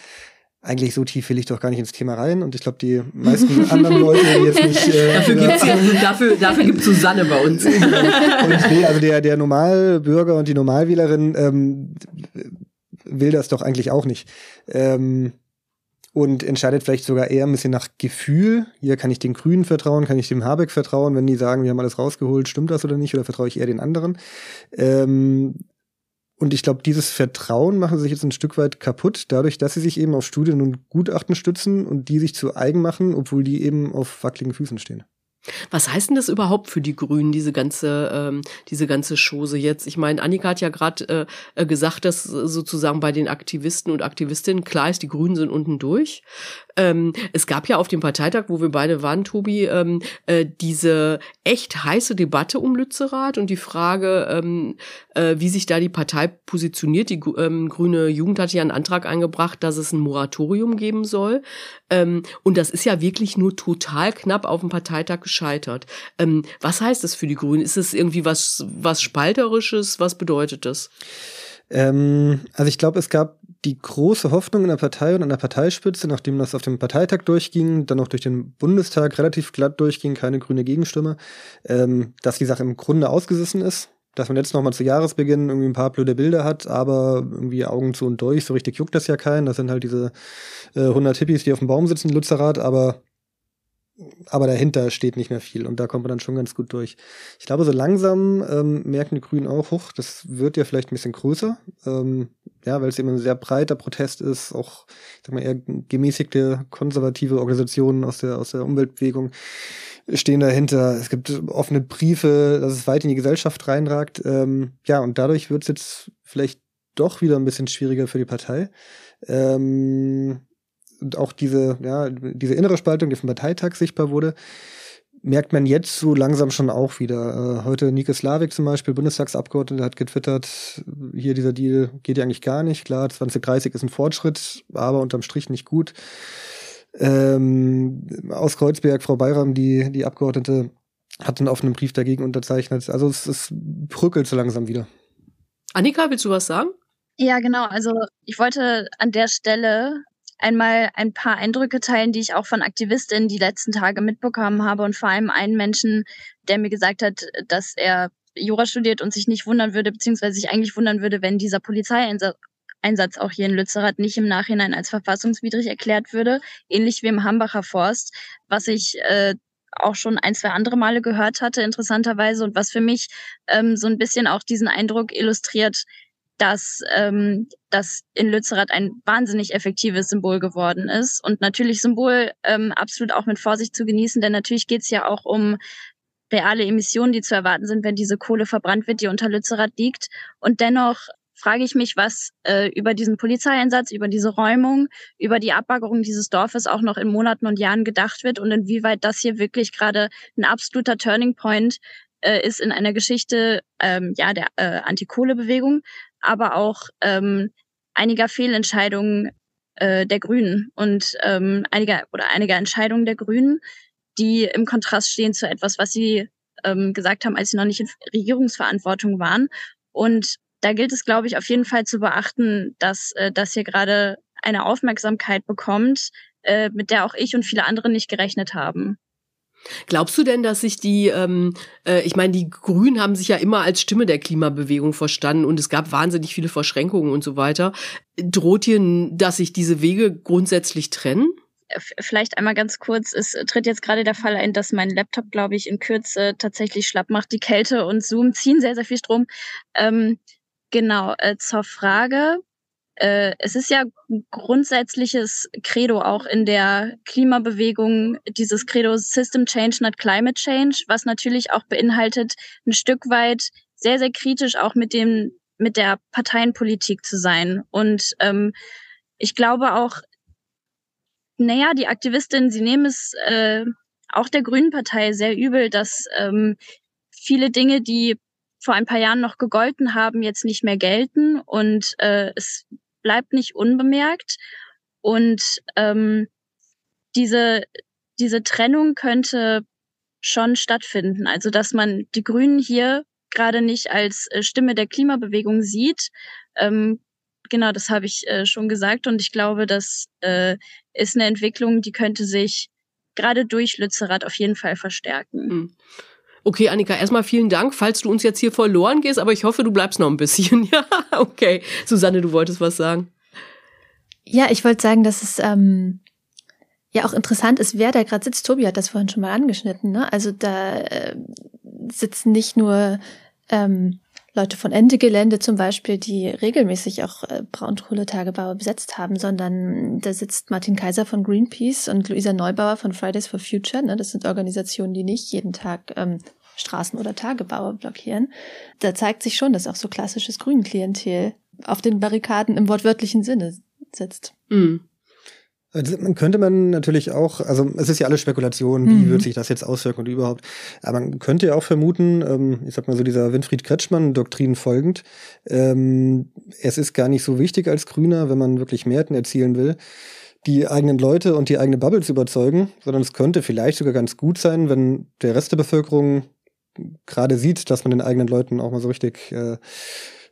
eigentlich so tief will ich doch gar nicht ins Thema rein. Und ich glaube, die meisten anderen Leute, die jetzt nicht. Äh, dafür gibt's ja, dafür, dafür gibt's Susanne bei uns. und nee, also der, der Normalbürger und die Normalwählerin ähm, will das doch eigentlich auch nicht. Ähm, und entscheidet vielleicht sogar eher ein bisschen nach Gefühl. Hier kann ich den Grünen vertrauen, kann ich dem Habeck vertrauen, wenn die sagen, wir haben alles rausgeholt, stimmt das oder nicht, oder vertraue ich eher den anderen? Ähm, und ich glaube, dieses Vertrauen machen sie sich jetzt ein Stück weit kaputt, dadurch, dass sie sich eben auf Studien und Gutachten stützen und die sich zu eigen machen, obwohl die eben auf wackeligen Füßen stehen. Was heißt denn das überhaupt für die Grünen, diese ganze, ähm, diese ganze Chose jetzt? Ich meine, Annika hat ja gerade äh, gesagt, dass sozusagen bei den Aktivisten und Aktivistinnen klar ist, die Grünen sind unten durch. Ähm, es gab ja auf dem Parteitag, wo wir beide waren, Tobi, ähm, äh, diese echt heiße Debatte um Lützerath und die Frage, ähm, äh, wie sich da die Partei positioniert. Die ähm, Grüne Jugend hat ja einen Antrag eingebracht, dass es ein Moratorium geben soll. Ähm, und das ist ja wirklich nur total knapp auf dem Parteitag gescheitert. Ähm, was heißt das für die Grünen? Ist es irgendwie was, was Spalterisches? Was bedeutet das? Ähm, also ich glaube, es gab die große Hoffnung in der Partei und an der Parteispitze, nachdem das auf dem Parteitag durchging, dann auch durch den Bundestag relativ glatt durchging, keine grüne Gegenstimme, ähm, dass die Sache im Grunde ausgesessen ist. Dass man jetzt nochmal zu Jahresbeginn irgendwie ein paar blöde Bilder hat, aber irgendwie Augen zu und durch, so richtig juckt das ja keinen. Das sind halt diese äh, 100 Hippies, die auf dem Baum sitzen, Lützerath, aber aber dahinter steht nicht mehr viel und da kommt man dann schon ganz gut durch. Ich glaube, so langsam ähm, merken die Grünen auch, hoch, das wird ja vielleicht ein bisschen größer, ähm, ja, weil es eben ein sehr breiter Protest ist, auch, ich sag mal, eher gemäßigte konservative Organisationen aus der, aus der Umweltbewegung stehen dahinter. Es gibt offene Briefe, dass es weit in die Gesellschaft reinragt. Ähm, ja, und dadurch wird es jetzt vielleicht doch wieder ein bisschen schwieriger für die Partei. Ähm, und auch diese, ja, diese innere Spaltung, die vom Parteitag sichtbar wurde, merkt man jetzt so langsam schon auch wieder. Äh, heute Nike Slavik zum Beispiel, Bundestagsabgeordneter, hat getwittert, hier dieser Deal geht ja eigentlich gar nicht. Klar, 2030 ist ein Fortschritt, aber unterm Strich nicht gut. Ähm, aus Kreuzberg, Frau Bayram, die, die Abgeordnete, hat einen offenen Brief dagegen unterzeichnet. Also es, es bröckelt so langsam wieder. Annika, willst du was sagen? Ja, genau. Also ich wollte an der Stelle einmal ein paar Eindrücke teilen, die ich auch von Aktivistinnen die letzten Tage mitbekommen habe und vor allem einen Menschen, der mir gesagt hat, dass er Jura studiert und sich nicht wundern würde, beziehungsweise sich eigentlich wundern würde, wenn dieser Polizeieinsatz auch hier in Lützerath nicht im Nachhinein als verfassungswidrig erklärt würde, ähnlich wie im Hambacher Forst, was ich äh, auch schon ein, zwei andere Male gehört hatte, interessanterweise, und was für mich ähm, so ein bisschen auch diesen Eindruck illustriert, dass ähm, das in Lützerath ein wahnsinnig effektives Symbol geworden ist. Und natürlich Symbol ähm, absolut auch mit Vorsicht zu genießen, denn natürlich geht es ja auch um reale Emissionen, die zu erwarten sind, wenn diese Kohle verbrannt wird, die unter Lützerath liegt. Und dennoch frage ich mich, was äh, über diesen Polizeieinsatz, über diese Räumung, über die Abbaggerung dieses Dorfes auch noch in Monaten und Jahren gedacht wird und inwieweit das hier wirklich gerade ein absoluter Turning Point äh, ist in einer Geschichte ähm, ja der äh, Antikohlebewegung, aber auch ähm, einiger Fehlentscheidungen äh, der Grünen und ähm, einige oder einige Entscheidungen der Grünen, die im Kontrast stehen zu etwas, was sie ähm, gesagt haben, als sie noch nicht in Regierungsverantwortung waren. Und da gilt es, glaube ich, auf jeden Fall zu beachten, dass äh, das hier gerade eine Aufmerksamkeit bekommt, äh, mit der auch ich und viele andere nicht gerechnet haben. Glaubst du denn, dass sich die, ähm, äh, ich meine, die Grünen haben sich ja immer als Stimme der Klimabewegung verstanden und es gab wahnsinnig viele Verschränkungen und so weiter. Droht hier, dass sich diese Wege grundsätzlich trennen? Vielleicht einmal ganz kurz, es tritt jetzt gerade der Fall ein, dass mein Laptop, glaube ich, in Kürze tatsächlich schlapp macht. Die Kälte und Zoom ziehen sehr, sehr viel Strom. Ähm, genau, äh, zur Frage äh, es ist ja ein grundsätzliches Credo auch in der Klimabewegung, dieses Credo System Change, not Climate Change, was natürlich auch beinhaltet, ein Stück weit sehr, sehr kritisch auch mit dem, mit der Parteienpolitik zu sein. Und ähm, ich glaube auch, naja, die Aktivistinnen, sie nehmen es äh, auch der Grünen Partei sehr übel, dass ähm, viele Dinge, die vor ein paar Jahren noch gegolten haben, jetzt nicht mehr gelten und äh, es bleibt nicht unbemerkt. Und ähm, diese, diese Trennung könnte schon stattfinden. Also dass man die Grünen hier gerade nicht als äh, Stimme der Klimabewegung sieht. Ähm, genau, das habe ich äh, schon gesagt. Und ich glaube, das äh, ist eine Entwicklung, die könnte sich gerade durch Lützerath auf jeden Fall verstärken. Mhm. Okay, Annika, erstmal vielen Dank, falls du uns jetzt hier verloren gehst, aber ich hoffe, du bleibst noch ein bisschen. Ja, okay. Susanne, du wolltest was sagen. Ja, ich wollte sagen, dass es ähm, ja auch interessant ist, wer da gerade sitzt. Tobi hat das vorhin schon mal angeschnitten. Ne? Also da äh, sitzen nicht nur ähm, Leute von Ende Gelände zum Beispiel, die regelmäßig auch äh, Braunkohletagebaue besetzt haben, sondern da sitzt Martin Kaiser von Greenpeace und Luisa Neubauer von Fridays for Future. Ne? Das sind Organisationen, die nicht jeden Tag ähm, Straßen oder Tagebaue blockieren. Da zeigt sich schon, dass auch so klassisches Grünen-Klientel auf den Barrikaden im wortwörtlichen Sinne sitzt. Mhm. Also man könnte man natürlich auch, also es ist ja alles Spekulation, wie mhm. wird sich das jetzt auswirken und überhaupt. Aber man könnte ja auch vermuten, ähm, ich sag mal so dieser Winfried Kretschmann-Doktrin folgend, ähm, es ist gar nicht so wichtig als Grüner, wenn man wirklich Mehrheiten erzielen will, die eigenen Leute und die eigene Bubble zu überzeugen, sondern es könnte vielleicht sogar ganz gut sein, wenn der Rest der Bevölkerung gerade sieht, dass man den eigenen Leuten auch mal so richtig äh,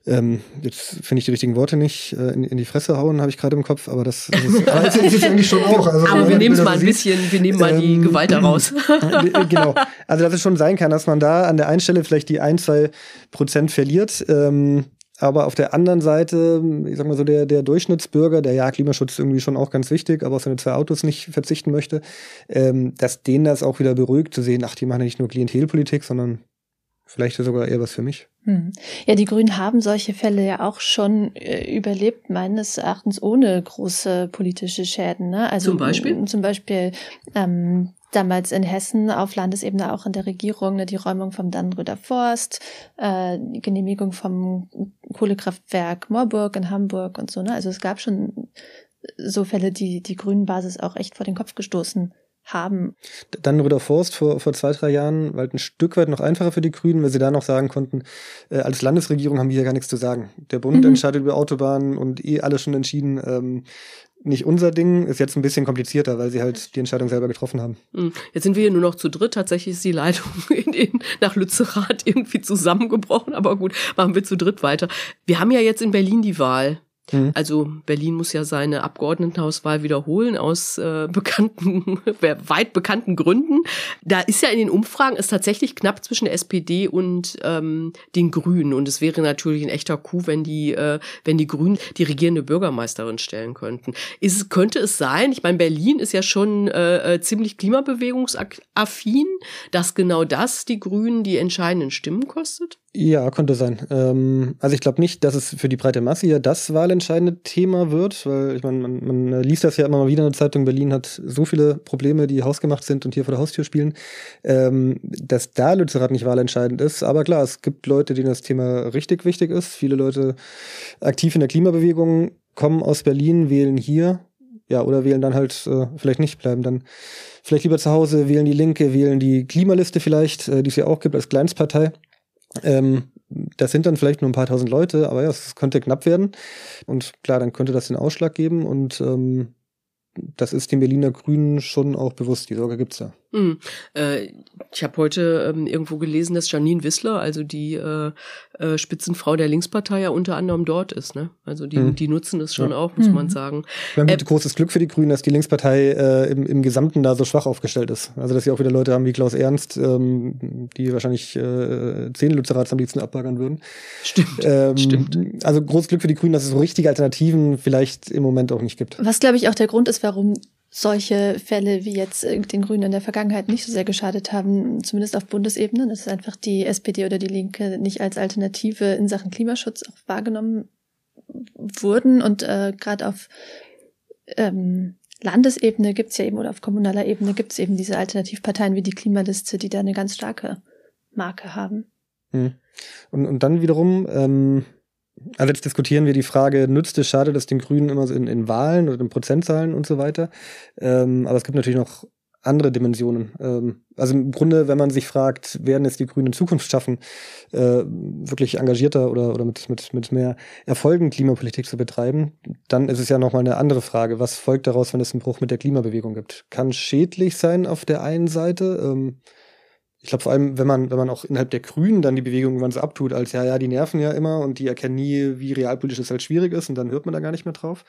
ähm, jetzt finde ich die richtigen Worte nicht, äh, in, in die Fresse hauen, habe ich gerade im Kopf, aber das, das ist, das ist eigentlich schon auch. Also, aber wir nehmen es mal ein bisschen, wir nehmen mal die ähm, Gewalt daraus. Äh, genau. Also dass es schon sein kann, dass man da an der einen Stelle vielleicht die ein, zwei Prozent verliert. Ähm, aber auf der anderen Seite, ich sag mal so, der, der Durchschnittsbürger, der ja Klimaschutz irgendwie schon auch ganz wichtig, aber auf seine zwei Autos nicht verzichten möchte, ähm, dass den das auch wieder beruhigt zu sehen, ach, die machen ja nicht nur Klientelpolitik, sondern vielleicht sogar eher was für mich. Hm. Ja, die Grünen haben solche Fälle ja auch schon äh, überlebt, meines Erachtens ohne große politische Schäden. Ne? Also zum Beispiel? Zum Beispiel ähm, damals in Hessen auf Landesebene auch in der Regierung ne, die Räumung vom Dannenröder Forst, äh, die Genehmigung vom Kohlekraftwerk Moorburg in Hamburg und so. Ne? Also es gab schon so Fälle, die die Grünen Basis auch echt vor den Kopf gestoßen haben. Dann Rüder Forst vor, vor zwei, drei Jahren war halt ein Stück weit noch einfacher für die Grünen, weil sie da noch sagen konnten, äh, als Landesregierung haben wir hier gar nichts zu sagen. Der Bund mhm. entscheidet über Autobahnen und eh alles schon entschieden. Ähm, nicht unser Ding, ist jetzt ein bisschen komplizierter, weil sie halt die Entscheidung selber getroffen haben. Mhm. Jetzt sind wir hier nur noch zu dritt. Tatsächlich ist die Leitung in, in, nach Lützerath irgendwie zusammengebrochen, aber gut, machen wir zu dritt weiter. Wir haben ja jetzt in Berlin die Wahl. Mhm. Also Berlin muss ja seine Abgeordnetenhauswahl wiederholen aus äh, bekannten, weit bekannten Gründen. Da ist ja in den Umfragen es tatsächlich knapp zwischen der SPD und ähm, den Grünen. Und es wäre natürlich ein echter Coup, wenn die, äh, wenn die Grünen die regierende Bürgermeisterin stellen könnten. Ist, könnte es sein, ich meine, Berlin ist ja schon äh, äh ziemlich klimabewegungsaffin, dass genau das die Grünen die entscheidenden Stimmen kostet? Ja, könnte sein. Ähm, also ich glaube nicht, dass es für die breite Masse hier das wahlentscheidende Thema wird, weil ich meine, man, man liest das ja immer mal wieder in der Zeitung, Berlin hat so viele Probleme, die hausgemacht sind und hier vor der Haustür spielen, ähm, dass da Lützerath nicht wahlentscheidend ist. Aber klar, es gibt Leute, denen das Thema richtig wichtig ist. Viele Leute aktiv in der Klimabewegung kommen aus Berlin, wählen hier, ja, oder wählen dann halt äh, vielleicht nicht, bleiben dann vielleicht lieber zu Hause, wählen die Linke, wählen die Klimaliste vielleicht, äh, die es ja auch gibt als Kleinstpartei. Ähm, das sind dann vielleicht nur ein paar tausend Leute, aber ja, es könnte knapp werden. Und klar, dann könnte das den Ausschlag geben und ähm, das ist den Berliner Grünen schon auch bewusst. Die Sorge gibt's da. Hm. Äh, ich habe heute ähm, irgendwo gelesen, dass Janine Wissler, also die äh, äh, Spitzenfrau der Linkspartei, ja unter anderem dort ist. Ne? Also die, hm. die nutzen es schon ja. auch, muss hm. man sagen. Wir haben äh, großes Glück für die Grünen, dass die Linkspartei äh, im, im Gesamten da so schwach aufgestellt ist. Also dass sie auch wieder Leute haben wie Klaus Ernst, ähm, die wahrscheinlich äh, zehn Lützerats am liebsten abbaggern würden. Stimmt, ähm, stimmt. Also großes Glück für die Grünen, dass es so richtige Alternativen vielleicht im Moment auch nicht gibt. Was, glaube ich, auch der Grund ist, warum solche Fälle wie jetzt äh, den Grünen in der Vergangenheit nicht so sehr geschadet haben, zumindest auf Bundesebene, dass einfach die SPD oder die Linke nicht als Alternative in Sachen Klimaschutz auch wahrgenommen wurden und äh, gerade auf ähm, Landesebene gibt's ja eben oder auf kommunaler Ebene gibt's eben diese Alternativparteien wie die Klimaliste, die da eine ganz starke Marke haben. Hm. Und, und dann wiederum ähm, also jetzt diskutieren wir die Frage, nützt es, schade das den Grünen immer so in, in Wahlen oder in Prozentzahlen und so weiter. Ähm, aber es gibt natürlich noch andere Dimensionen. Ähm, also im Grunde, wenn man sich fragt, werden es die Grünen in Zukunft schaffen, äh, wirklich engagierter oder, oder mit, mit, mit mehr Erfolgen Klimapolitik zu betreiben, dann ist es ja nochmal eine andere Frage. Was folgt daraus, wenn es einen Bruch mit der Klimabewegung gibt? Kann schädlich sein auf der einen Seite. Ähm, ich glaube vor allem, wenn man, wenn man auch innerhalb der Grünen dann die Bewegung irgendwann so abtut, als ja, ja, die nerven ja immer und die erkennen nie, wie realpolitisch es halt schwierig ist und dann hört man da gar nicht mehr drauf.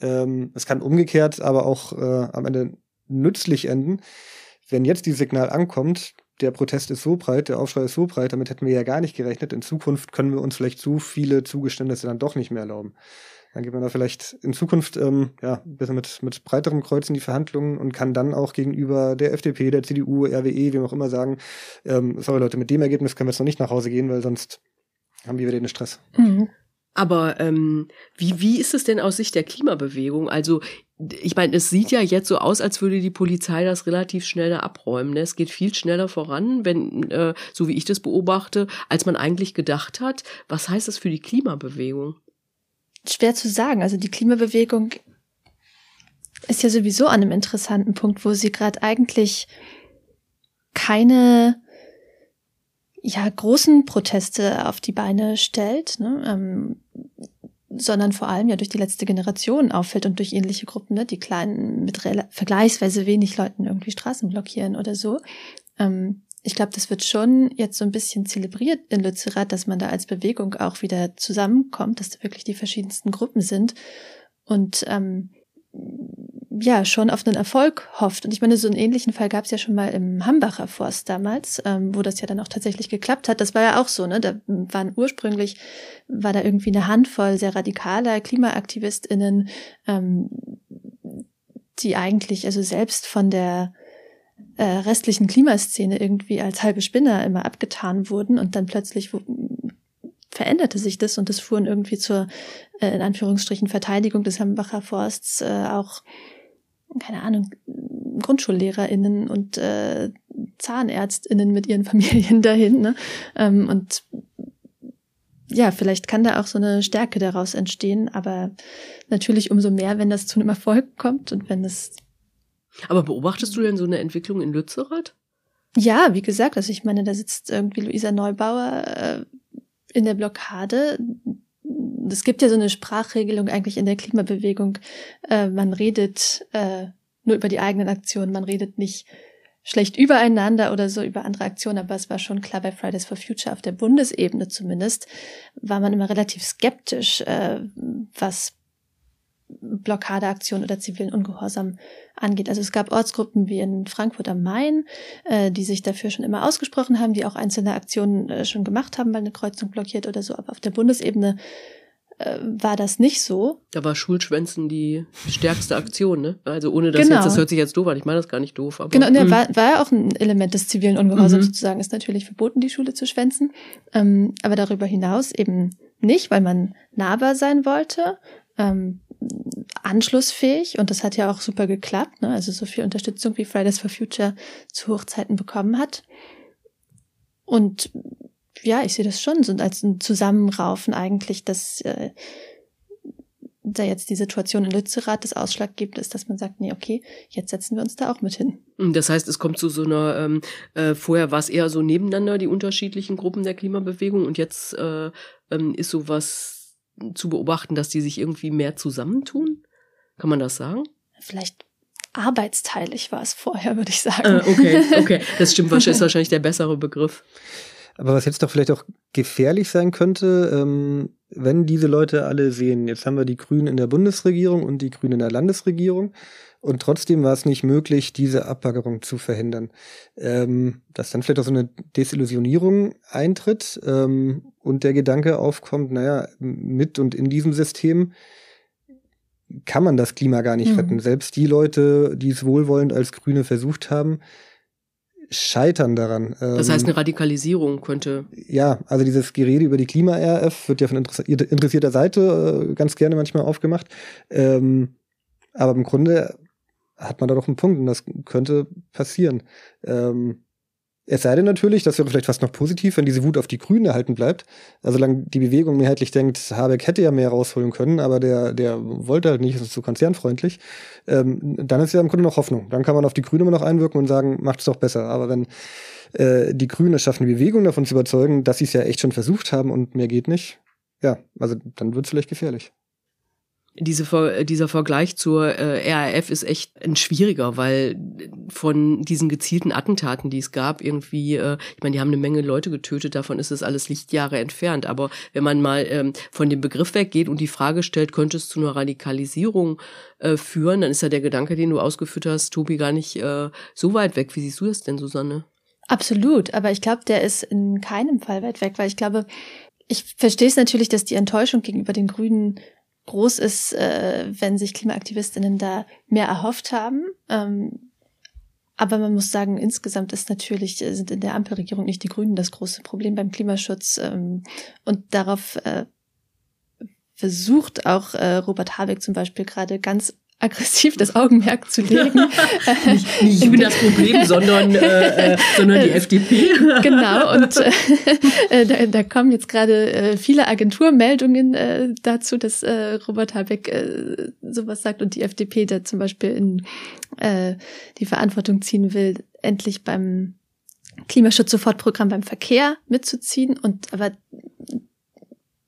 Ähm, es kann umgekehrt aber auch äh, am Ende nützlich enden, wenn jetzt dieses Signal ankommt, der Protest ist so breit, der Aufschrei ist so breit, damit hätten wir ja gar nicht gerechnet. In Zukunft können wir uns vielleicht so viele Zugeständnisse dann doch nicht mehr erlauben. Dann geht man da vielleicht in Zukunft ähm, ja, ein bisschen mit, mit breiterem Kreuz in die Verhandlungen und kann dann auch gegenüber der FDP, der CDU, RWE, wem auch immer sagen, ähm, sorry Leute, mit dem Ergebnis können wir jetzt noch nicht nach Hause gehen, weil sonst haben wir wieder den Stress. Mhm. Aber ähm, wie, wie ist es denn aus Sicht der Klimabewegung? Also ich meine, es sieht ja jetzt so aus, als würde die Polizei das relativ schnell abräumen. Ne? Es geht viel schneller voran, wenn, äh, so wie ich das beobachte, als man eigentlich gedacht hat. Was heißt das für die Klimabewegung? Schwer zu sagen. Also die Klimabewegung ist ja sowieso an einem interessanten Punkt, wo sie gerade eigentlich keine ja großen Proteste auf die Beine stellt, ne? ähm, sondern vor allem ja durch die letzte Generation auffällt und durch ähnliche Gruppen, ne? die kleinen mit vergleichsweise wenig Leuten irgendwie Straßen blockieren oder so. Ähm, ich glaube, das wird schon jetzt so ein bisschen zelebriert in Lützerath, dass man da als Bewegung auch wieder zusammenkommt, dass da wirklich die verschiedensten Gruppen sind und ähm, ja schon auf einen Erfolg hofft. Und ich meine, so einen ähnlichen Fall gab es ja schon mal im Hambacher Forst damals, ähm, wo das ja dann auch tatsächlich geklappt hat. Das war ja auch so, ne? Da waren ursprünglich war da irgendwie eine Handvoll sehr radikaler KlimaaktivistInnen, ähm, die eigentlich also selbst von der äh, restlichen Klimaszene irgendwie als halbe Spinner immer abgetan wurden und dann plötzlich veränderte sich das und das fuhren irgendwie zur, äh, in Anführungsstrichen, Verteidigung des Hambacher Forsts äh, auch, keine Ahnung, GrundschullehrerInnen und äh, ZahnärztInnen mit ihren Familien dahin. Ne? Ähm, und ja, vielleicht kann da auch so eine Stärke daraus entstehen, aber natürlich umso mehr, wenn das zu einem Erfolg kommt und wenn es aber beobachtest du denn so eine Entwicklung in Lützerath? Ja, wie gesagt, also ich meine, da sitzt irgendwie Luisa Neubauer äh, in der Blockade. Es gibt ja so eine Sprachregelung eigentlich in der Klimabewegung. Äh, man redet äh, nur über die eigenen Aktionen, man redet nicht schlecht übereinander oder so über andere Aktionen, aber es war schon klar bei Fridays for Future auf der Bundesebene zumindest, war man immer relativ skeptisch, äh, was Blockadeaktion oder zivilen Ungehorsam angeht. Also es gab Ortsgruppen wie in Frankfurt am Main, äh, die sich dafür schon immer ausgesprochen haben, die auch einzelne Aktionen äh, schon gemacht haben, weil eine Kreuzung blockiert oder so. Aber auf der Bundesebene äh, war das nicht so. Da war Schulschwänzen die stärkste Aktion, ne? Also ohne das genau. jetzt, das hört sich jetzt doof an, ich meine das gar nicht doof. Aber, genau, ne, war, war ja auch ein Element des zivilen Ungehorsams mhm. sozusagen, ist natürlich verboten, die Schule zu schwänzen. Ähm, aber darüber hinaus eben nicht, weil man nahbar sein wollte. Ähm, anschlussfähig und das hat ja auch super geklappt, ne? also so viel Unterstützung wie Fridays for Future zu Hochzeiten bekommen hat. Und ja, ich sehe das schon so als ein Zusammenraufen eigentlich, dass äh, da jetzt die Situation in Lützerath das Ausschlag gibt, ist, dass man sagt, nee, okay, jetzt setzen wir uns da auch mit hin. Das heißt, es kommt zu so einer, ähm, äh, vorher war es eher so nebeneinander, die unterschiedlichen Gruppen der Klimabewegung und jetzt äh, ähm, ist sowas zu beobachten, dass die sich irgendwie mehr zusammentun? Kann man das sagen? Vielleicht arbeitsteilig war es vorher, würde ich sagen. Äh, okay, okay. Das stimmt, ist wahrscheinlich der bessere Begriff. Aber was jetzt doch vielleicht auch gefährlich sein könnte, ähm, wenn diese Leute alle sehen, jetzt haben wir die Grünen in der Bundesregierung und die Grünen in der Landesregierung und trotzdem war es nicht möglich, diese Abbaggerung zu verhindern. Ähm, dass dann vielleicht auch so eine Desillusionierung eintritt ähm, und der Gedanke aufkommt, naja, mit und in diesem System kann man das Klima gar nicht mhm. retten. Selbst die Leute, die es wohlwollend als Grüne versucht haben, scheitern daran. Das heißt, ähm, eine Radikalisierung könnte. Ja, also dieses Gerede über die Klima-RF wird ja von interessierter Seite äh, ganz gerne manchmal aufgemacht. Ähm, aber im Grunde hat man da doch einen Punkt und das könnte passieren. Ähm, es sei denn natürlich, das wäre vielleicht fast noch positiv, wenn diese Wut auf die Grünen erhalten bleibt. Also solange die Bewegung mehrheitlich denkt, Habeck hätte ja mehr rausholen können, aber der, der wollte halt nicht, ist zu konzernfreundlich, ähm, dann ist ja im Grunde noch Hoffnung. Dann kann man auf die Grünen immer noch einwirken und sagen, macht es doch besser. Aber wenn äh, die Grünen es schaffen, die Bewegung davon zu überzeugen, dass sie es ja echt schon versucht haben und mehr geht nicht, ja, also dann wird es vielleicht gefährlich diese, dieser Vergleich zur äh, RAF ist echt ein schwieriger, weil von diesen gezielten Attentaten, die es gab, irgendwie, äh, ich meine, die haben eine Menge Leute getötet, davon ist es alles Lichtjahre entfernt. Aber wenn man mal ähm, von dem Begriff weggeht und die Frage stellt, könnte es zu einer Radikalisierung äh, führen, dann ist ja der Gedanke, den du ausgeführt hast, Tobi, gar nicht äh, so weit weg. Wie siehst du das denn, Susanne? Absolut, aber ich glaube, der ist in keinem Fall weit weg, weil ich glaube, ich verstehe es natürlich, dass die Enttäuschung gegenüber den Grünen groß ist, äh, wenn sich Klimaaktivistinnen da mehr erhofft haben. Ähm, aber man muss sagen, insgesamt ist natürlich, äh, sind in der Ampelregierung nicht die Grünen das große Problem beim Klimaschutz. Ähm, und darauf äh, versucht auch äh, Robert Habeck zum Beispiel gerade ganz aggressiv das Augenmerk zu legen. nicht, nicht ich bin das Problem, sondern, äh, äh, sondern die FDP. genau, und äh, da, da kommen jetzt gerade äh, viele Agenturmeldungen äh, dazu, dass äh, Robert Habeck äh, sowas sagt und die FDP da zum Beispiel in äh, die Verantwortung ziehen will, endlich beim Klimaschutz-Sofortprogramm beim Verkehr mitzuziehen. Und aber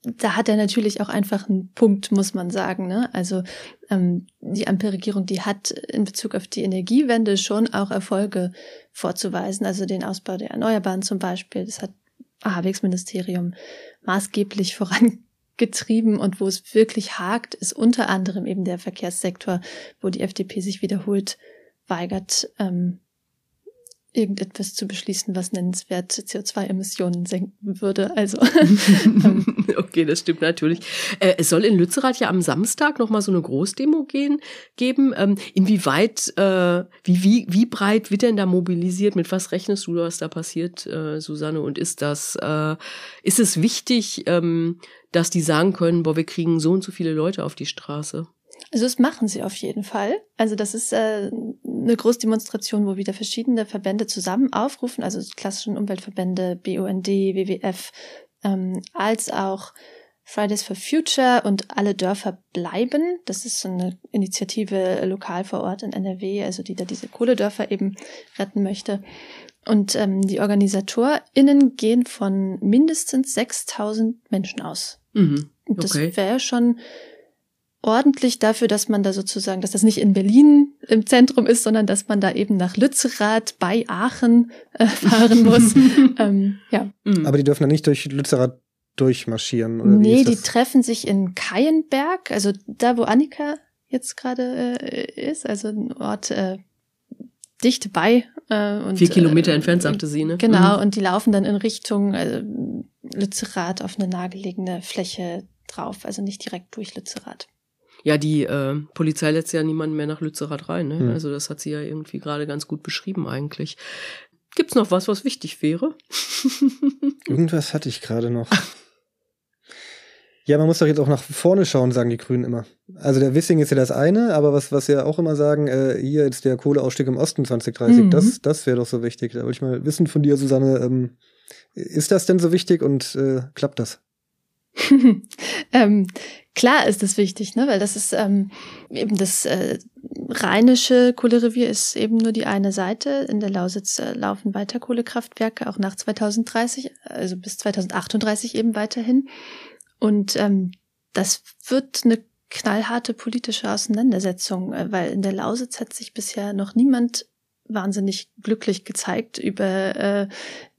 da hat er natürlich auch einfach einen Punkt, muss man sagen. Ne? Also ähm, die Ampelregierung, die hat in Bezug auf die Energiewende schon auch Erfolge vorzuweisen. Also den Ausbau der Erneuerbaren zum Beispiel. Das hat Habecks Ministerium maßgeblich vorangetrieben. Und wo es wirklich hakt, ist unter anderem eben der Verkehrssektor, wo die FDP sich wiederholt weigert, ähm, irgendetwas zu beschließen, was nennenswert CO2-Emissionen senken würde. Also ähm. okay, das stimmt natürlich. Äh, es soll in Lützerath ja am Samstag noch mal so eine Großdemo gehen, geben. Ähm, inwieweit, äh, wie, wie, wie breit wird denn da mobilisiert? Mit was rechnest du, was da passiert, äh, Susanne? Und ist das, ist es wichtig, ähm, dass die sagen können, boah, wir kriegen so und so viele Leute auf die Straße? Also das machen sie auf jeden Fall. Also das ist äh, eine Großdemonstration, wo wieder verschiedene Verbände zusammen aufrufen, also klassischen Umweltverbände, BUND, WWF, ähm, als auch Fridays for Future und alle Dörfer bleiben. Das ist so eine Initiative lokal vor Ort in NRW, also die da diese Kohledörfer eben retten möchte. Und ähm, die OrganisatorInnen gehen von mindestens 6000 Menschen aus. Mhm. Okay. Das wäre schon ordentlich dafür, dass man da sozusagen, dass das nicht in Berlin im Zentrum ist, sondern dass man da eben nach Lützerath bei Aachen äh, fahren muss. ähm, ja. Mhm. Aber die dürfen dann nicht durch Lützerath durchmarschieren, oder? Nee, die treffen sich in Keienberg, also da, wo Annika jetzt gerade äh, ist, also ein Ort äh, dicht bei. Äh, und, Vier Kilometer äh, entfernt, sagte sie, ne? Genau, mhm. und die laufen dann in Richtung äh, Lützerath auf eine nahegelegene Fläche drauf, also nicht direkt durch Lützerath. Ja, die äh, Polizei lässt ja niemanden mehr nach Lützerath rein. Ne? Mhm. Also das hat sie ja irgendwie gerade ganz gut beschrieben eigentlich. Gibt's noch was, was wichtig wäre? Irgendwas hatte ich gerade noch. Ja, man muss doch jetzt auch nach vorne schauen, sagen die Grünen immer. Also der Wissing ist ja das eine, aber was, was sie auch immer sagen, äh, hier jetzt der Kohleausstieg im Osten 2030, mhm. das, das wäre doch so wichtig. Da wollte ich mal wissen von dir, Susanne, ähm, ist das denn so wichtig und äh, klappt das? ähm, klar ist das wichtig, ne? weil das ist ähm, eben das äh, rheinische Kohlerevier ist eben nur die eine Seite. In der Lausitz äh, laufen weiter Kohlekraftwerke, auch nach 2030, also bis 2038 eben weiterhin. Und ähm, das wird eine knallharte politische Auseinandersetzung, äh, weil in der Lausitz hat sich bisher noch niemand wahnsinnig glücklich gezeigt über äh,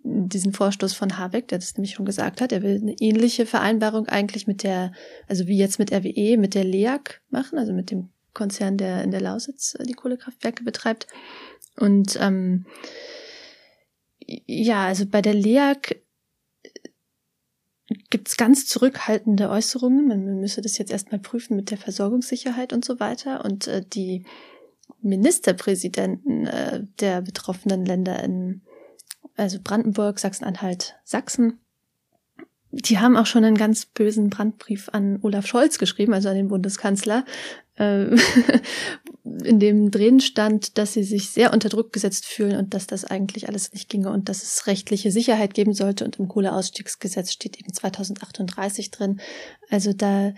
diesen Vorstoß von Habeck, der das nämlich schon gesagt hat. Er will eine ähnliche Vereinbarung eigentlich mit der, also wie jetzt mit RWE, mit der LEAG machen, also mit dem Konzern, der in der Lausitz äh, die Kohlekraftwerke betreibt. Und ähm, ja, also bei der LEAG gibt es ganz zurückhaltende Äußerungen. Man müsse das jetzt erstmal prüfen mit der Versorgungssicherheit und so weiter. Und äh, die Ministerpräsidenten äh, der betroffenen Länder in also Brandenburg, Sachsen-Anhalt, Sachsen, die haben auch schon einen ganz bösen Brandbrief an Olaf Scholz geschrieben, also an den Bundeskanzler, äh, in dem drin stand, dass sie sich sehr unter Druck gesetzt fühlen und dass das eigentlich alles nicht ginge und dass es rechtliche Sicherheit geben sollte. Und im Kohleausstiegsgesetz steht eben 2038 drin. Also da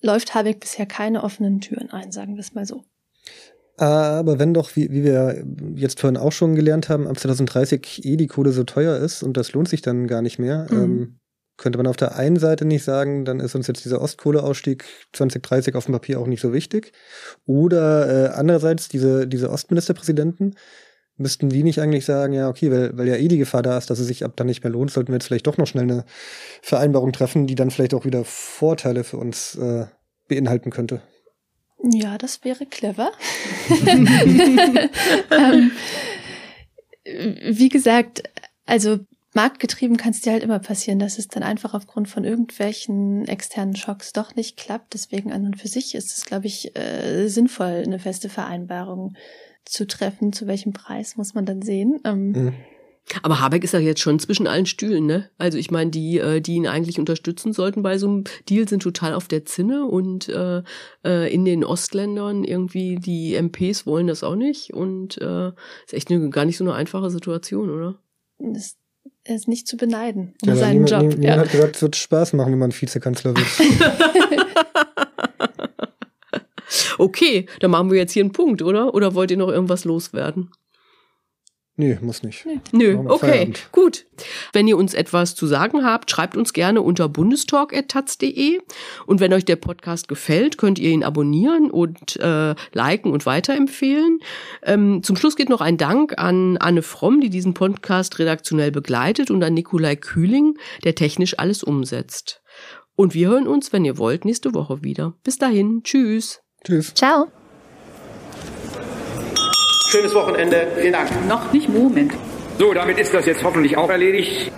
läuft Habeck bisher keine offenen Türen ein, sagen wir es mal so. Aber wenn doch, wie, wie wir jetzt vorhin auch schon gelernt haben, ab 2030 eh die Kohle so teuer ist und das lohnt sich dann gar nicht mehr, mhm. ähm, könnte man auf der einen Seite nicht sagen, dann ist uns jetzt dieser Ostkohleausstieg 2030 auf dem Papier auch nicht so wichtig. Oder äh, andererseits, diese, diese Ostministerpräsidenten, müssten die nicht eigentlich sagen, ja, okay, weil, weil ja eh die Gefahr da ist, dass es sich ab dann nicht mehr lohnt, sollten wir jetzt vielleicht doch noch schnell eine Vereinbarung treffen, die dann vielleicht auch wieder Vorteile für uns äh, beinhalten könnte. Ja, das wäre clever. ähm, wie gesagt, also marktgetrieben kann es dir halt immer passieren, dass es dann einfach aufgrund von irgendwelchen externen Schocks doch nicht klappt. Deswegen an und für sich ist es, glaube ich, äh, sinnvoll, eine feste Vereinbarung zu treffen. Zu welchem Preis muss man dann sehen. Ähm, mhm. Aber Habeck ist ja jetzt schon zwischen allen Stühlen, ne? Also ich meine, die, äh, die ihn eigentlich unterstützen sollten bei so einem Deal, sind total auf der Zinne und äh, äh, in den Ostländern irgendwie die MPs wollen das auch nicht und äh, ist echt eine, gar nicht so eine einfache Situation, oder? Das, er ist nicht zu beneiden um ja, seinen niemand, Job. Niemand ja. hat gesagt, es wird Spaß machen, wenn man Vizekanzler wird. okay, dann machen wir jetzt hier einen Punkt, oder? Oder wollt ihr noch irgendwas loswerden? Nee, muss nicht. Nee. Nö, okay, Feierabend. gut. Wenn ihr uns etwas zu sagen habt, schreibt uns gerne unter bundestalk.taz.de. Und wenn euch der Podcast gefällt, könnt ihr ihn abonnieren und äh, liken und weiterempfehlen. Ähm, zum Schluss geht noch ein Dank an Anne Fromm, die diesen Podcast redaktionell begleitet, und an Nikolai Kühling, der technisch alles umsetzt. Und wir hören uns, wenn ihr wollt, nächste Woche wieder. Bis dahin, tschüss. Tschüss. Ciao. Schönes Wochenende. Vielen Dank. Noch nicht Moment. So, damit ist das jetzt hoffentlich auch erledigt.